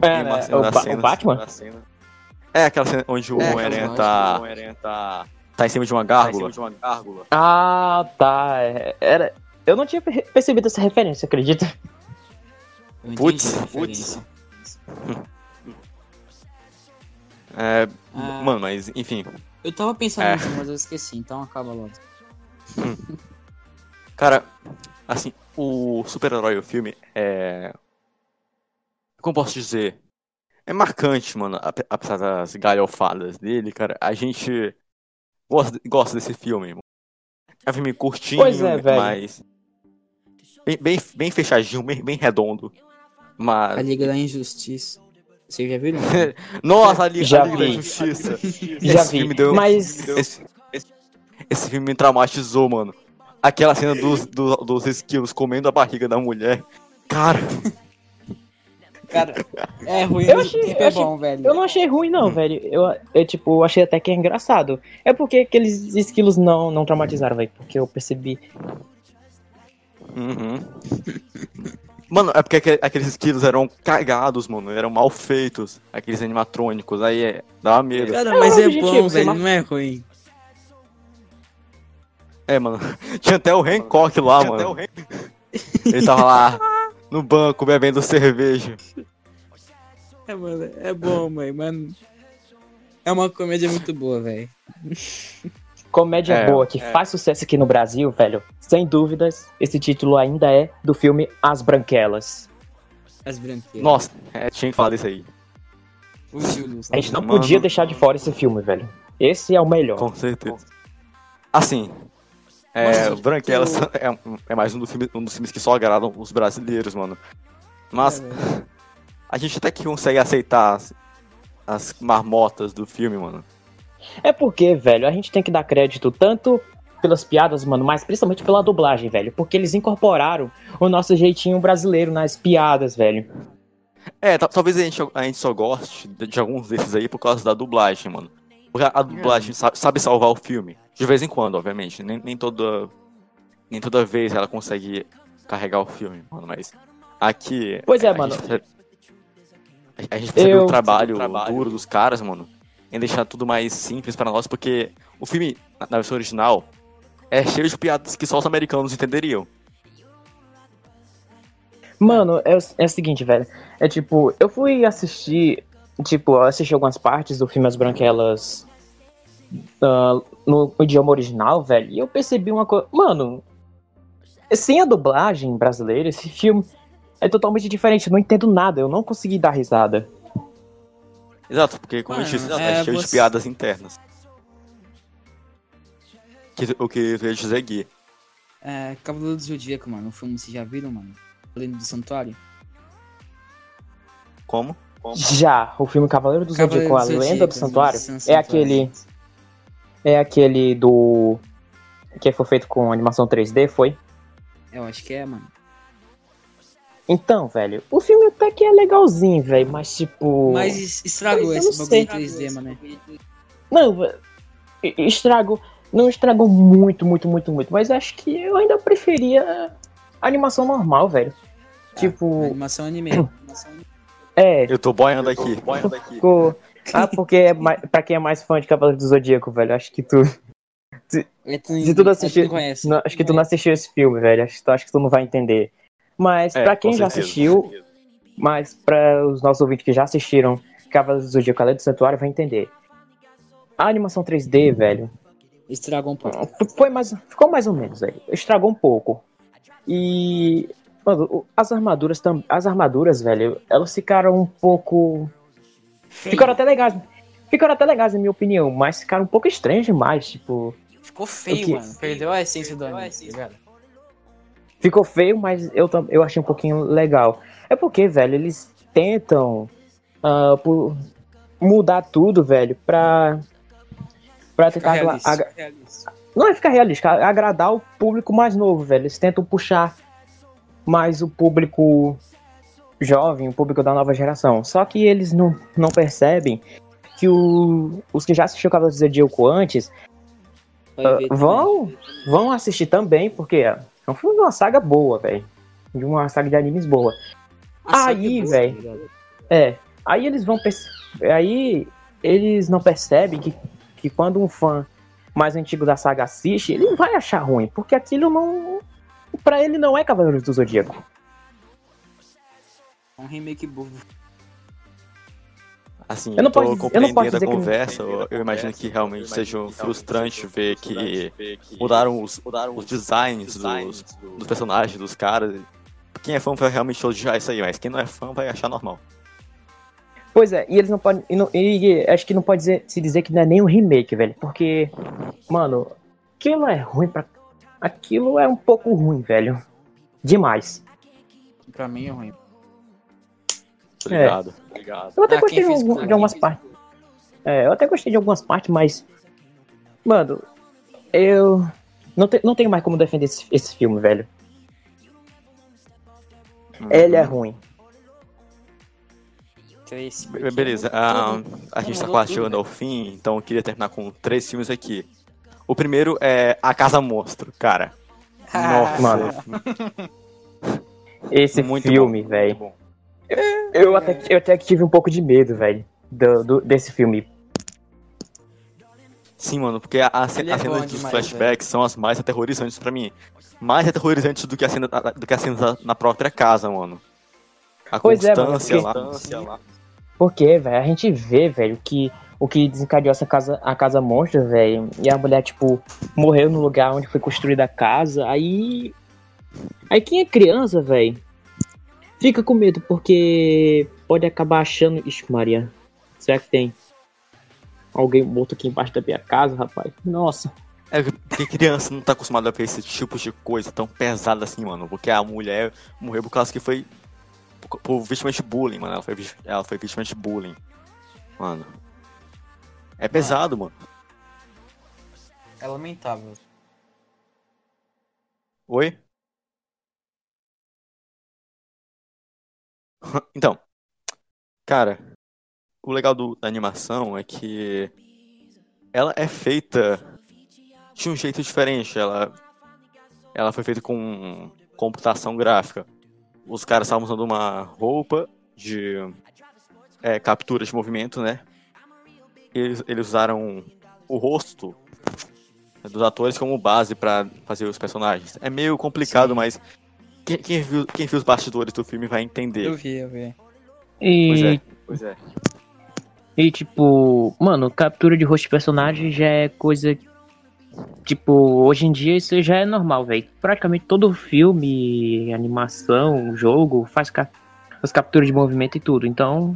B: É,
A: Tem uma
B: né,
A: cena
B: o, Ba-
A: cena-
B: o Batman?
A: cena. É aquela cena onde o
C: É,
A: Homem-Aranha tá,
C: Batman.
A: tá, tá em cima de uma gárgula.
B: Ah, tá. é, Era... Eu não tinha per- percebido essa referência, acredita?
A: Putz, putz. *laughs* É,
C: Ah.
A: Mano, mas enfim.
C: Eu tava pensando
A: É.
C: nisso, mas eu esqueci, então acaba logo.
A: Cara, assim, o super-herói, o filme, é. Como posso dizer? É marcante, mano, ape- apesar das galhofadas dele, cara. A gente gosta, gosta desse filme, mano. É um filme curtinho,
B: Pois é, velho.
A: mas. Bem, bem, bem fechadinho, bem, bem redondo. Mas.
C: A Liga da Injustiça. Vocês já viram? *laughs*
A: Nossa, a Liga,
B: Já
A: a Liga da
B: vi.
A: Justiça.
B: Já
A: Esse
B: vi.
A: filme deu-
B: Mas
A: Esse, esse, esse filme me traumatizou, mano. Aquela cena dos, do- dos esquilos comendo a barriga da mulher. Cara,
C: Cara, é ruim,
B: Eu achei-
C: o tempo
B: eu
C: é
B: achei-
C: bom, velho.
B: eu não achei ruim, não, velho. Eu, eu, tipo, achei até que é engraçado. É porque aqueles esquilos não, não traumatizaram, velho. Porque eu percebi.
A: Uhum. Mano, é porque aque- aqueles esquilos eram cagados, mano. Eram mal feitos. Aqueles animatrônicos. Aí é, dava medo.
C: Cara,
B: É
C: mas é
B: objetivo,
C: bom, velho, não é ruim.
A: É, mano. *laughs* Tinha até o Hancock lá, mano. Ele tava lá no banco bebendo cerveja.
C: É, mano, é bom, mãe, mano. É uma comédia muito boa, velho. *laughs*
B: Comédia
A: É,
B: boa que faz sucesso aqui no Brasil, velho. Sem dúvidas, esse título ainda é do filme As Branquelas.
C: As branqueiras.
A: Nossa, é, tinha que falar disso aí.
C: O.
B: A gente não
A: Mano.
B: podia deixar de fora esse filme, velho. Esse é o melhor.
A: Com certeza. Assim, é, o Branquelas
C: tu-
A: é, é mais um, do filme- um dos filmes que só agradam os brasileiros, mano. Mas
C: É, *laughs*
A: a gente até que consegue aceitar as, as marmotas do filme, mano.
B: É porque, velho, a gente tem que dar crédito tanto pelas piadas, mano, mas principalmente pela dublagem, velho. Porque eles incorporaram o nosso jeitinho brasileiro nas piadas, velho.
A: É, ta- talvez a gente, a gente só goste de, de alguns desses aí por causa da dublagem, mano. Porque a, dublagem sabe, sabe salvar o filme. De vez em quando, obviamente. Nem, nem toda. Nem toda vez ela consegue carregar o filme, mano. Mas aqui.
B: Pois é,
A: a
B: mano.
A: gente a- a gente percebe
B: Eu-
A: o trabalho, duro dos caras, mano. Em deixar tudo mais simples pra nós, porque o filme, na, na versão original, é cheio de piadas que só os americanos entenderiam.
B: Mano, é, é o seguinte, velho. É tipo, eu fui assistir. Tipo, eu assisti algumas partes do filme As Branquelas ah, no idioma original, velho. E eu percebi uma coisa. Mano, sem a dublagem brasileira, esse filme é totalmente diferente. Eu não entendo nada. Eu não consegui dar risada.
A: Exato, porque como eu
C: Mano,
A: disse,
C: é,
A: é cheio de
C: você-
A: piadas internas. Que, o que eu ia dizer aqui.
C: É, Cavaleiro do Zodíaco, mano. O filme vocês já viram, mano? Além do Santuário?
A: Como?
B: Já, o filme Cavaleiro do
C: Cavaleiro
B: Zodíaco, a
C: do
B: Lenda do
C: Zodíaco,
B: Santuário,
C: San-
B: é aquele. É aquele do. Que foi feito com animação 3D, foi?
C: Eu acho que é, mano.
B: Então, velho, o filme até que é legalzinho, velho, mas tipo.
C: Mas es- estragou
B: eu
C: esse bagulho em
B: sei.
C: 3D, mano.
B: Não, velho, e- estragou. Não estragou muito, muito, muito, muito. Mas acho que eu ainda preferia a animação normal, velho. Tipo,
C: Animação anime. *clears throat* Animação anime.
B: É.
A: Eu tô boiando aqui. Boiando aqui.
B: Ficou. Ah, porque é mais, pra quem é mais fã de Cavaleiro do Zodíaco, velho, acho que tu. Se tu não assistiu-
C: conhece.
B: não- acho que tu não assistiu esse filme, velho. Acho, que tu- acho que tu não vai entender. Mas
A: É,
B: pra quem já
A: certeza.
B: assistiu, mas pra os nossos ouvintes que já assistiram Cavaleiros do Zodíaco, a Lei do Santuário, vai entender. A animação 3D, velho,
C: Estragou um pouco.
B: foi mais, ficou mais ou menos, velho. Estragou um pouco. E mano, as armaduras tam, as armaduras, velho, elas ficaram um pouco ficaram até legais. Ficaram até legais, na minha opinião, mas ficaram um pouco estranhas demais, tipo.
C: Ficou feio,
B: O quê?
C: mano. Perdeu a essência do anime, tá?
B: Ficou feio, mas eu, eu achei um pouquinho legal. É porque, velho, eles tentam ah, por- mudar tudo, velho, pra. Pra
C: Ficar
B: tentar.
C: realista.
B: agra- Não é ficar realista, agradar o público mais novo, velho. Eles tentam puxar mais o público jovem, o público da nova geração. Só que eles não, não percebem que o- os que já assistiram Cavaleiro do Zodíaco antes
C: também.
B: vão, vão assistir também, porque é um filme de uma saga boa, velho. De uma saga de animes boa.
C: A
B: aí,
C: é boa,
B: velho.
C: tá?
B: É, aí eles vão aí eles não percebem que, que quando um fã mais antigo da saga assiste, ele vai achar ruim, porque aquilo não Pra ele não é Cavaleiros do Zodíaco.
C: É um remake burro.
A: Assim,
B: Eu não
A: tô
B: posso- eu não posso
A: a
B: dizer que-
A: conversa, eu, eu imagino que realmente seja frustrante ver que mudaram os, os designs dos, dos personagens, dos caras. Quem é fã vai realmente odiar isso aí, mas quem não é fã vai achar normal.
B: Pois é, e eles não podem. E, não- e acho que não pode dizer- se dizer que não é nem um remake, velho. Porque, mano, aquilo é ruim pra. Aquilo é um pouco ruim, velho. Demais.
C: Pra mim é ruim.
A: Obrigado. Obrigado.
B: Eu até
C: Ah,
B: gostei de, algum- de algumas partes. É, eu até gostei de algumas partes, mas. Mano, eu. Não, te- não tenho mais como defender esse, esse filme, velho. Ele é ruim.
C: Três.
A: Be- Beleza, ah, a gente tá quase chegando ao fim, então eu queria terminar com três filmes aqui. O primeiro é A Casa Monstro, cara. Nossa,
B: Mano. *laughs* Esse
A: Muito
B: filme, velho. Eu até, eu até que tive um pouco de medo, velho. Do, do- desse filme.
A: Sim, mano, porque a, a,
C: é
A: as cenas dos
C: demais,
A: flashbacks são as mais aterrorizantes pra mim. Mais aterrorizantes do que a cena, do que a cena na própria casa, mano. A
B: Pois é, mano,
A: constância
B: porque-
A: lá.
B: Porque, velho, a gente vê, velho, que o que desencadeou essa casa, a casa monstro, velho, e a mulher, tipo, morreu no lugar onde foi construída a casa, aí. Aí quem é criança, velho, fica com medo, porque pode acabar achando. Ixi, Maria, será que tem alguém morto aqui embaixo da minha casa, rapaz? Nossa.
A: É porque criança não tá acostumada a ver esse tipo de coisa tão pesada assim, mano. Porque a mulher morreu por causa que foi. Por, por vítima de bullying, mano. Ela foi, ela foi vítima de bullying. Mano. É pesado, mano.
C: É lamentável.
A: Oi? *laughs* Então, cara, o legal do- da animação é que ela é feita de um jeito diferente. Ela, ela foi feita com computação gráfica. Os caras estavam usando uma roupa de é, captura de movimento, né? Eles, eles usaram o rosto dos atores como base pra fazer os personagens. É meio complicado,
C: Sim.
A: mas quem, quem viu, quem viu os bastidores do filme vai entender.
C: Eu vi, eu vi.
B: E,
A: Pois é, pois é.
B: E tipo, mano, captura de rosto de personagem já é coisa. Tipo, hoje em dia isso já é normal, velho. Praticamente todo filme, animação, jogo faz ca as capturas de movimento e tudo. Então.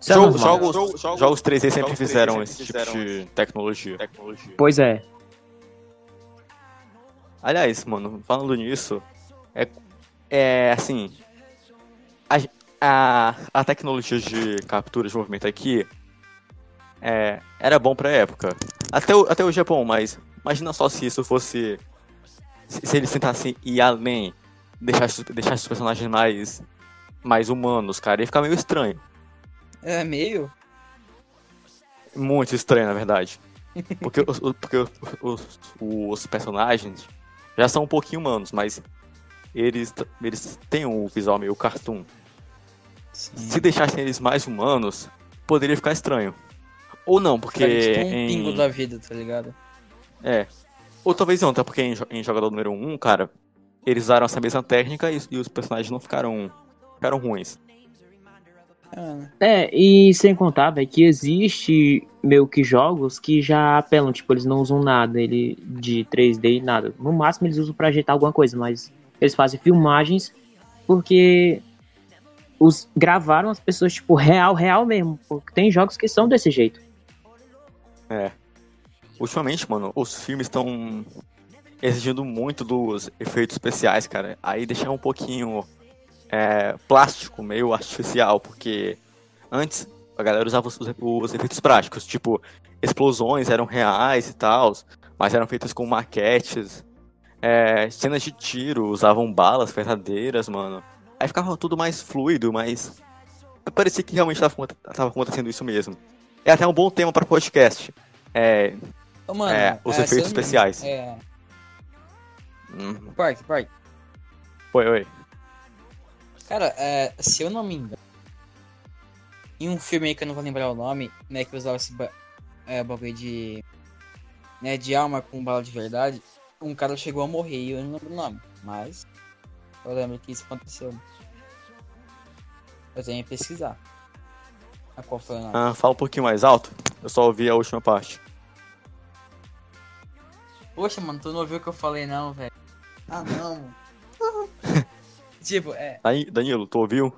B: Isso é
A: Jogo-
B: normal.
A: jogos, jogos 3D sempre fizeram esse tipo de tecnologia.
B: Pois é.
A: Aliás, mano, falando nisso, é, é assim. A, a, a tecnologia de captura de movimento aqui é, era bom pra época. Até, o- até hoje é bom, mas imagina só se isso fosse. Se, se eles tentassem ir além, deixasse, deixasse os personagens mais, mais humanos, cara, ia ficar meio estranho.
C: É meio?
A: Muito estranho, na verdade. Porque, os, porque os, os, os personagens já são um pouquinho humanos, mas eles, eles têm um visual meio cartoon.
C: Sim.
A: Se deixassem eles mais humanos, poderia ficar estranho. Ou não, porque.
C: Ficaria tipo um
A: em-
C: pingo da vida, tá ligado?
A: É. Ou talvez não, até porque em, em jogador número 1, cara, eles usaram essa mesma técnica e, e os personagens não ficaram, ficaram ruins.
C: Né?
B: É, e sem contar, velho, que existe meio que jogos que já apelam, tipo, eles não usam nada ele, de 3D e nada. No máximo eles usam pra ajeitar alguma coisa, mas eles fazem filmagens porque os gravaram as pessoas, tipo, real, real mesmo. Porque tem jogos que são desse jeito.
A: É. Ultimamente, mano, os filmes estão exigindo muito dos efeitos especiais, cara. Aí deixar um pouquinho é, plástico, meio *laughs* artificial, porque antes a galera usava os, os efeitos práticos, tipo, explosões eram reais e tal, mas eram feitas com maquetes. É, cenas de tiro usavam balas verdadeiras, mano. Aí ficava tudo mais fluido, mas parecia que realmente tava, tava acontecendo isso mesmo. É até um bom tema para podcast. É,
C: Ô, mano,
A: É, os
C: se
A: efeitos especiais.
C: É,
A: hum,
C: Park, Park.
A: oi, oi.
C: Cara, é, se eu não me engano, em um filme aí que eu não vou lembrar o nome, né, que usava esse ba é, bagulho de, né, de alma com bala de verdade, um cara chegou a morrer e eu não lembro o nome, mas eu lembro que isso aconteceu. Eu tenho que pesquisar. A qual foi o nome?
A: Ah, fala um pouquinho mais alto. Eu só ouvi a última parte.
C: Poxa, mano, tu não ouviu o que eu falei, não, velho. Ah, não. *laughs* *laughs* tipo, é.
A: Aí, Danilo, tu ouviu?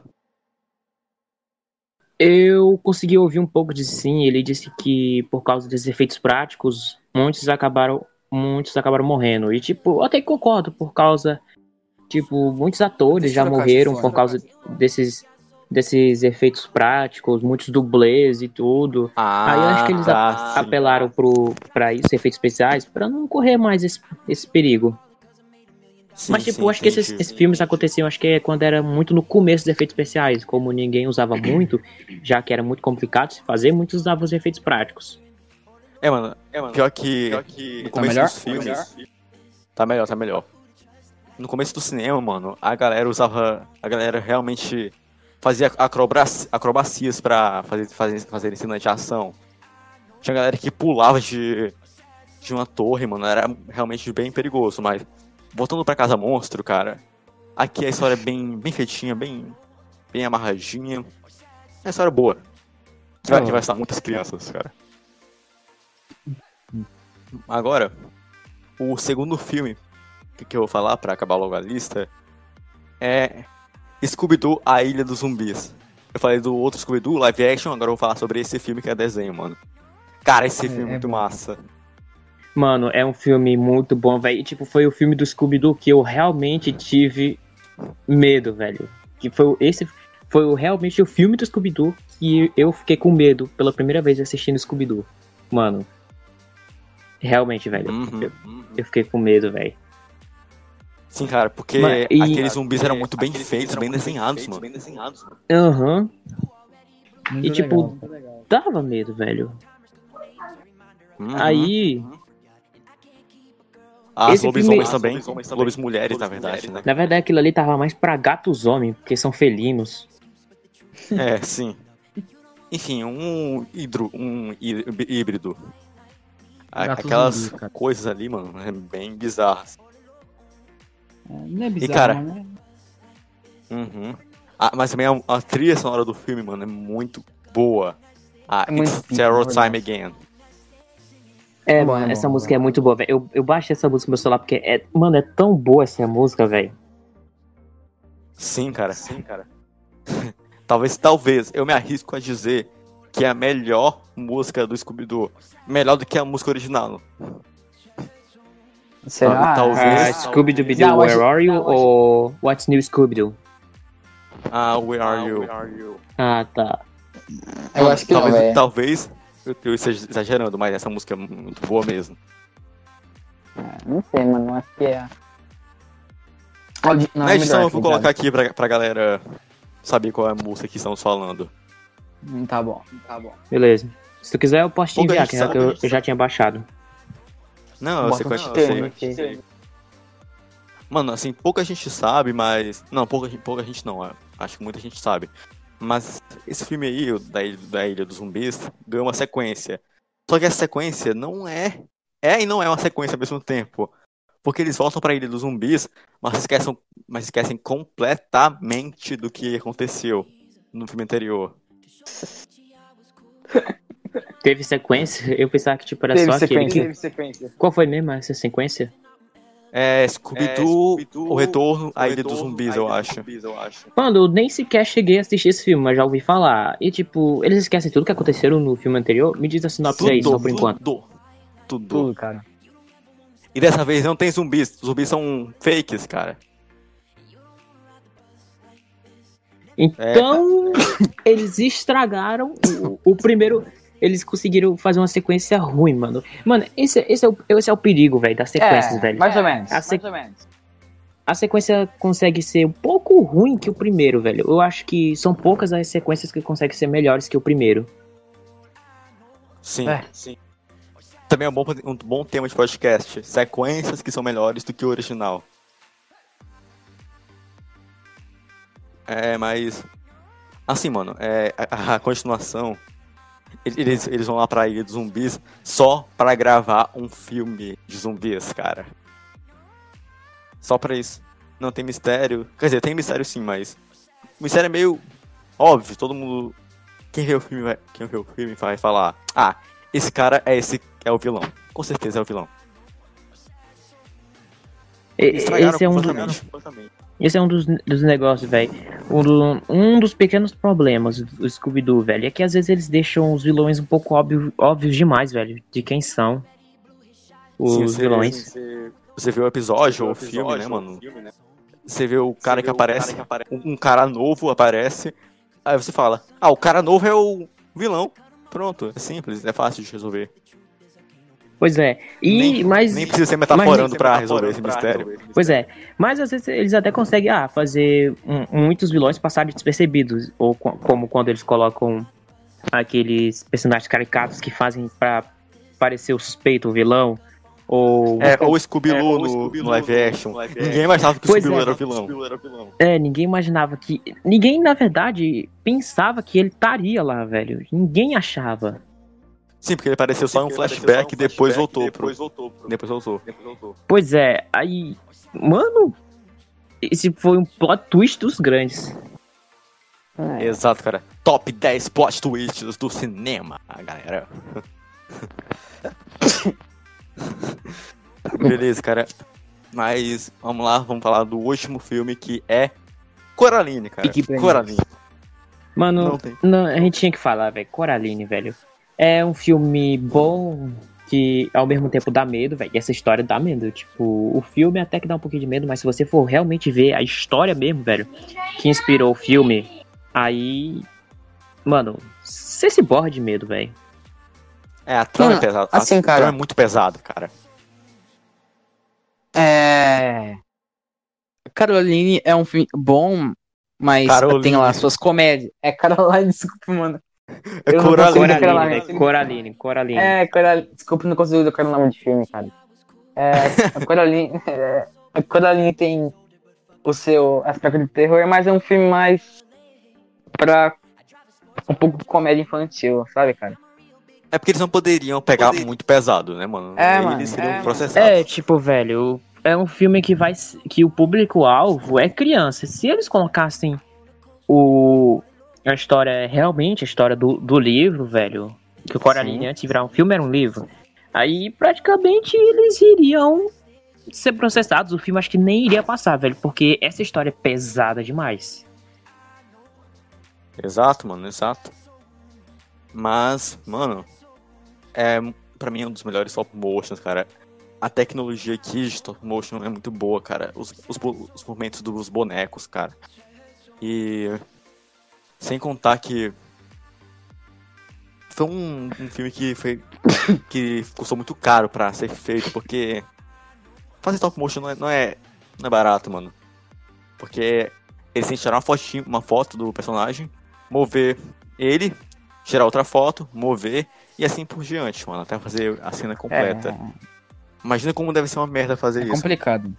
B: Eu consegui ouvir um pouco de sim. Ele disse que por causa desses efeitos práticos, muitos acabaram, muitos acabaram morrendo. E tipo, eu até concordo por causa, tipo, muitos atores
C: Deixa
B: já morreram por causa desses desses efeitos práticos, muitos dublês e tudo.
A: Ah,
B: Aí eu acho que eles
A: tá, sim.
B: apelaram pro para isso, efeitos especiais, pra não correr mais esse, esse perigo.
A: Sim,
B: Mas, tipo,
A: sim,
B: eu acho que esses, esses filmes aconteciam, acho que é quando era muito no começo dos efeitos especiais. Como ninguém usava muito, já que era muito complicado se fazer, muitos usavam os efeitos práticos.
A: É, mano, pior que, no
C: Tá
A: começo
C: melhor?
A: dos filmes. Tá melhor, tá melhor. No começo do cinema, mano, a galera usava. A galera realmente fazia acrobaci- acrobacias pra fazer, fazer, fazer cena de ação. Tinha galera que pulava de, de uma torre, mano. Era realmente bem perigoso, mas. Voltando pra Casa Monstro, cara. Aqui a história é bem, bem feitinha, bem, bem amarradinha. É uma história boa. Que vai, que vai estar muitas crianças, cara. Agora, o segundo filme que, eu vou falar pra acabar logo a lista é Scooby-Doo, A Ilha dos Zumbis. Eu falei do outro Scooby-Doo, live action, agora eu vou falar sobre esse filme que é desenho, mano. Cara, esse filme é,
C: é
A: muito
C: bom.
A: massa.
B: Mano, é um filme muito bom, velho. E, tipo, foi o filme do Scooby-Doo que eu realmente tive medo, velho. Que foi esse foi o- realmente o filme do Scooby-Doo que eu fiquei com medo pela primeira vez assistindo Scooby-Doo. Mano, realmente, velho.
A: Uhum,
B: Eu,
A: uhum.
B: eu fiquei com medo, velho.
A: Sim, cara, porque
B: Mas- e-
A: aqueles zumbis eram muito bem feitos, bem desenhados, mano.
B: Aham.
C: Muito
B: E, tipo,
C: legal.
B: Dava medo, velho.
A: Uhum. As
B: esse
A: lobisomens
B: filme-
A: também, lobis mulheres, na verdade, né?
B: na verdade, aquilo ali tava mais pra gatos homens, porque são felinos.
A: É, sim. Enfim, um hidro, um hí- híbrido. A-
C: Gato
A: Aquelas
C: zumbi, cara.
A: coisas ali, mano, é bem bizarras.
C: É, Não é bizarro,
A: cara,
C: mas é-
A: Uhum. Ah, mas também a, a trilha sonora do filme, mano, é muito boa. Ah,
C: É muito
A: It's Terror
C: é verdade.
A: Time Again.
B: É,
C: É bom,
B: mano,
C: é
B: essa
C: bom,
B: música é muito boa, velho. Eu, eu baixei essa música no meu celular porque, é, mano, é tão boa essa música, velho.
A: Sim, cara. Sim, cara. *laughs* talvez, talvez, eu me arrisco a dizer que é a melhor música do Scooby-Doo. Melhor do que a música original.
C: Será?
A: talvez-
B: Ah,
A: Ah,
B: Scooby-Doo,
C: Não,
B: Where
C: hoje-
B: Are You?
C: não, hoje-
B: ou What's New Scooby-Doo?
A: Ah, Where Are You?
B: Ah, tá.
C: Eu acho que não,
A: talvez,
C: velho.
A: talvez eu, esteja exagerando, mas essa música é muito boa mesmo.
C: Não sei, mano. Acho que é. Pode- Não,
A: Na
C: é
A: edição
C: melhor
A: eu vou
C: que
A: colocar aqui pra, pra galera saber qual é a música que estamos falando.
C: Hum, Tá bom, tá bom.
B: Beleza. Se tu quiser, eu posso te
A: Pouca
B: enviar, que eu-
A: sabe,
B: eu, eu já tinha baixado.
A: Não, eu
C: Bota
A: sei é eu sei. Mano, assim, pouca gente sabe, mas. Não, pouca, pouca gente não, é. acho que muita gente sabe. Mas esse filme aí, o da Ilha, da Ilha dos Zumbis, ganhou uma sequência. Só que essa sequência não é. É e não é uma sequência ao mesmo tempo. Porque eles voltam pra Ilha dos Zumbis, mas esquecem, mas esquecem completamente do que aconteceu no filme anterior. *laughs*
B: Teve sequência? Eu pensava que tipo, era
C: Teve
B: só aquele
C: sequência.
B: que...
C: Teve sequência.
B: Qual foi mesmo essa sequência?
A: É Scooby-Doo, o Retorno à Ilha dos Zumbis, eu acho.
B: Mano, eu nem sequer cheguei a assistir esse filme, mas já ouvi falar. E tipo, eles esquecem tudo que aconteceram no filme anterior? Me diz a sinopse aí, só por enquanto.
A: Tudo. Tudo.
C: Tudo, cara.
A: E dessa vez não tem zumbis. Os zumbis são fakes, cara.
B: Então, eles estragaram o, o primeiro. Eles conseguiram fazer uma sequência ruim, mano. Mano, esse, esse, é, o, esse é o perigo, velho, das sequências,
C: é,
B: velho.
C: Mais ou menos.
B: A
C: Mais ou menos.
B: A sequência consegue ser um pouco ruim que o primeiro, velho. Eu acho que são poucas as sequências que conseguem ser melhores que o primeiro.
A: Sim,
C: É.
A: sim. Também é um bom, um bom tema de podcast. Sequências que são melhores do que o original. É, mas. Assim, mano, é, a, a continuação. Eles, eles vão lá pra Ilha dos Zumbis só pra gravar um filme de zumbis, cara. Só pra isso. Não tem mistério. Quer dizer, tem mistério sim, mas. O mistério é meio óbvio, todo mundo quem vê o filme vai, quem vê o filme vai falar: "Ah, esse cara é esse é o vilão". Com certeza é o vilão.
B: Esse é um, do-
A: completamente.
B: esse é um dos, dos negócios, velho. Um, do- um dos pequenos problemas do Scooby-Doo, velho, é que às vezes eles deixam os vilões um pouco óbvio, óbvios demais, velho, de quem são os
A: Sim, você-
B: vilões.
A: Você, você vê o episódio ou o filme, né, mano? Você vê o cara que aparece, um um cara novo aparece, aí você fala: "Ah, o cara novo é o vilão". Pronto, é simples, é fácil de resolver.
B: Pois é. E,
A: nem,
B: mas,
A: nem precisa ser metaforando pra resolver esse mistério.
B: pois é. Mas às vezes eles até conseguem, ah, fazer um- muitos vilões passarem despercebidos. Ou co- como quando eles colocam aqueles personagens caricatos que fazem pra parecer o suspeito, o vilão. Ou.
A: É, ou o Scooby-Doo
D: É, ou o
A: no, no live action.
D: no live
A: Ninguém
D: action.
A: imaginava que o
B: Pois
A: Scooby-Doo
B: é.
A: era o vilão.
B: É, ninguém imaginava que. Ninguém, na verdade, pensava que ele estaria lá, velho. Ninguém achava.
A: Sim, porque ele apareceu só em um flashback e depois voltou pro... Depois voltou.
B: Pois é, aí. Mano. Esse foi um plot twist dos grandes.
A: Exato, cara. Top 10 plot twists do cinema, galera. *laughs* Beleza, cara. Mas vamos lá, vamos falar do último filme que é Coraline, cara. Coraline.
B: Mano,
A: Não.
B: Não, a gente tinha que falar, velho. Coraline, velho. É um filme bom que ao mesmo tempo dá medo, velho. E essa história dá medo. Tipo, o filme até que dá um pouquinho de medo, mas se você for realmente ver a história mesmo, velho, que inspirou o filme, aí. Mano, você se borra de medo, velho.
A: É, a trama
C: Hum,
A: é pesada.
C: assim,
A: a
C: cara.
A: trama é muito pesada, cara.
C: É. Caroline é um filme bom, mas
A: Caroline.
C: tem lá suas comédias. É Caroline, *laughs* desculpa, mano. *laughs*
A: É Coraline.
B: Coraline. Coraline, Coraline.
C: É, Coraline. Desculpa, não consigo decorar o nome de filme, cara. É, a Coraline. *laughs* é, a Coraline tem o seu aspecto de terror, mas é um filme mais pra um pouco de comédia infantil, sabe, cara?
A: É porque eles não poderiam pegar muito pesado, né, mano?
C: É,
A: Eles
C: mano,
A: seriam
C: é,
A: processados.
B: É, tipo, velho, é um filme que vai que o público-alvo é criança. Se eles colocassem o a história realmente a história do, do livro, velho, que o Coraline antes de virar um filme era um livro, aí praticamente eles iriam ser processados. O filme acho que nem iria passar, velho, porque essa história é pesada demais.
A: Exato, mano, exato. Mas, mano, é pra mim é um dos melhores stop motions, cara. A tecnologia aqui de stop motion é muito boa, cara. Os, os, os movimentos dos bonecos, cara. E sem contar que foi um, um filme que foi *coughs* que custou muito caro pra ser feito, porque fazer stop motion não é, não é, não é barato, mano. Porque eles têm que tirar uma fotinho, uma foto do personagem, mover ele, tirar outra foto, mover e assim por diante, mano, até fazer a cena completa. Imagina como deve ser uma merda fazer
C: É
A: isso.
C: complicado.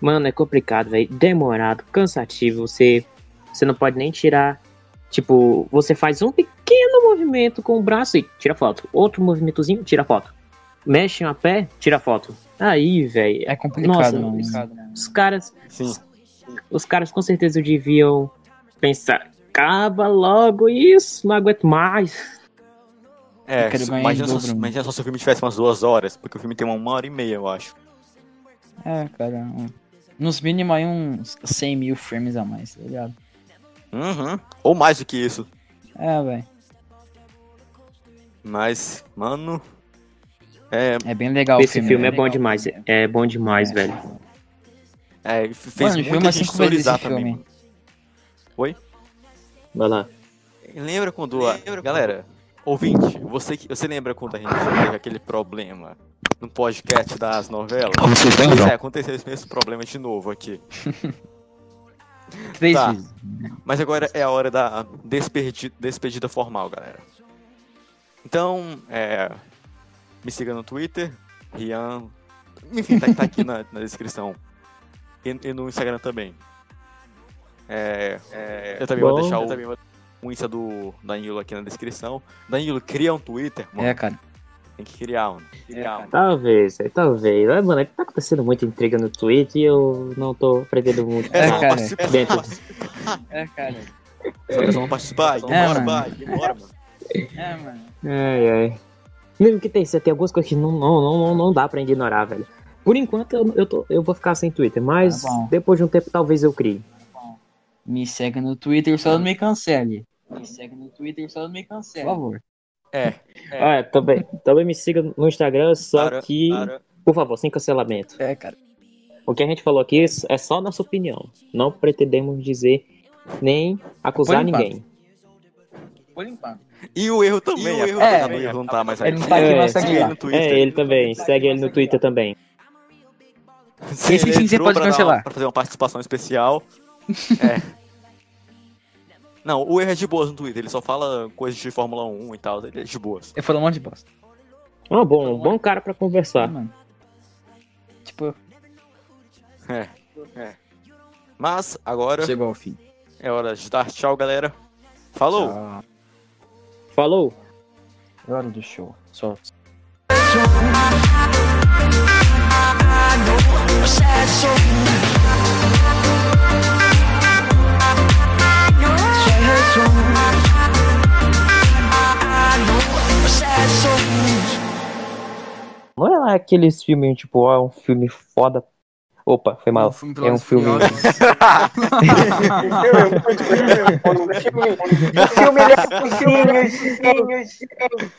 B: Mano, é complicado, velho. Demorado, cansativo. Você, você não pode nem tirar. Tipo, você faz um pequeno movimento com o braço e tira foto. Outro movimentozinho, tira foto. Mexe a pé, tira foto. Aí, velho.
C: É complicado,
B: Nossa,
C: mano.
B: Os caras,
A: Sim.
B: os caras com certeza deviam pensar. Acaba logo isso, não aguento mais.
A: É, imagina, só,
C: dobro.
A: imagina só se o filme tivesse umas duas horas, porque o filme tem uma, hora e meia, eu acho.
C: É, cara. Nos mínimos aí uns 100 mil frames a mais, tá ligado?
A: Uhum. Ou mais do que isso.
C: É, velho.
A: Mas, mano. É,
C: É bem legal
B: Esse
C: o
B: filme, é
C: né?
B: bom demais. É bom demais,
C: É.
B: velho.
A: é fez
C: Mano,
A: muita gente valorizar também.
C: filme.
A: Oi?
B: Vai lá.
A: Lembra quando. a- Galera, ouvinte, você, que- você lembra quando a gente teve aquele problema no podcast das novelas?
C: Vocês
A: Pois é, aconteceu esse mesmo problema de novo aqui. *laughs*
C: Três
A: Tá.
C: vezes.
A: Mas agora é a hora da despedi- despedida formal, galera. Então, é, me siga no Twitter, Rian. Enfim, tá, tá aqui na, na descrição. E, e no Instagram também. É, é, eu também vou
B: Bom.
A: deixar o, vou- o Insta do Danilo aqui na descrição. Danilo, cria um Twitter, mano.
C: É, cara.
A: Tem que criar um. Criar um.
B: Talvez, é, talvez. É, mano, é que tá acontecendo muita intriga no Twitter e eu não tô aprendendo muito.
C: É,
B: nada
C: cara.
B: Dentro.
C: É, cara.
A: Eles vão participar,
C: É,
A: demora,
C: mano.
A: vai, demora, mano.
C: É, mano.
B: Ai, ai. Mesmo que tem, tem algumas coisas que não, não, não, não, não dá pra ignorar, velho. Por enquanto eu, eu, tô, eu vou ficar sem Twitter, mas
C: Tá
B: depois de um tempo talvez eu crie.
C: Me segue no Twitter, só não me cancele. Me segue no Twitter, só não me cancele. Por favor.
A: É,
B: Ah, também, também me siga no Instagram, só
A: para,
B: que,
A: para.
B: por favor, sem cancelamento.
C: É, cara.
B: O que a gente falou aqui é só nossa opinião. Não pretendemos dizer nem acusar ninguém.
C: Por enquanto.
A: E o erro também,
C: E o erro
A: apesar
C: também,
A: erro não tá mais aí.
C: Ele não tá aqui,
B: É,
C: mas segue
A: ele no Twitter.
B: É, ele também. Segue ele no Twitter também.
A: Se
C: Esse
A: ele
C: sim você pode
A: pra dar
C: cancelar.
A: uma- Pra fazer uma participação especial. *laughs* É. Não, o erro é de boas no Twitter, ele só fala coisas de Fórmula 1 e tal, ele é de boas.
C: Eu falo um monte de bosta.
B: Ah, bom, bom cara pra conversar.
C: Mano. Tipo,
A: É, é. Mas agora
C: chegou ao fim.
A: é hora de dar tchau, galera. Falou!
C: Tchau.
B: Falou!
C: É hora do show. Só.
B: Não é lá aqueles filmes, tipo, ó, é um filme foda. Opa, foi mal.
C: filme
B: É um filme.
D: filme, filme, filme, filme, filme,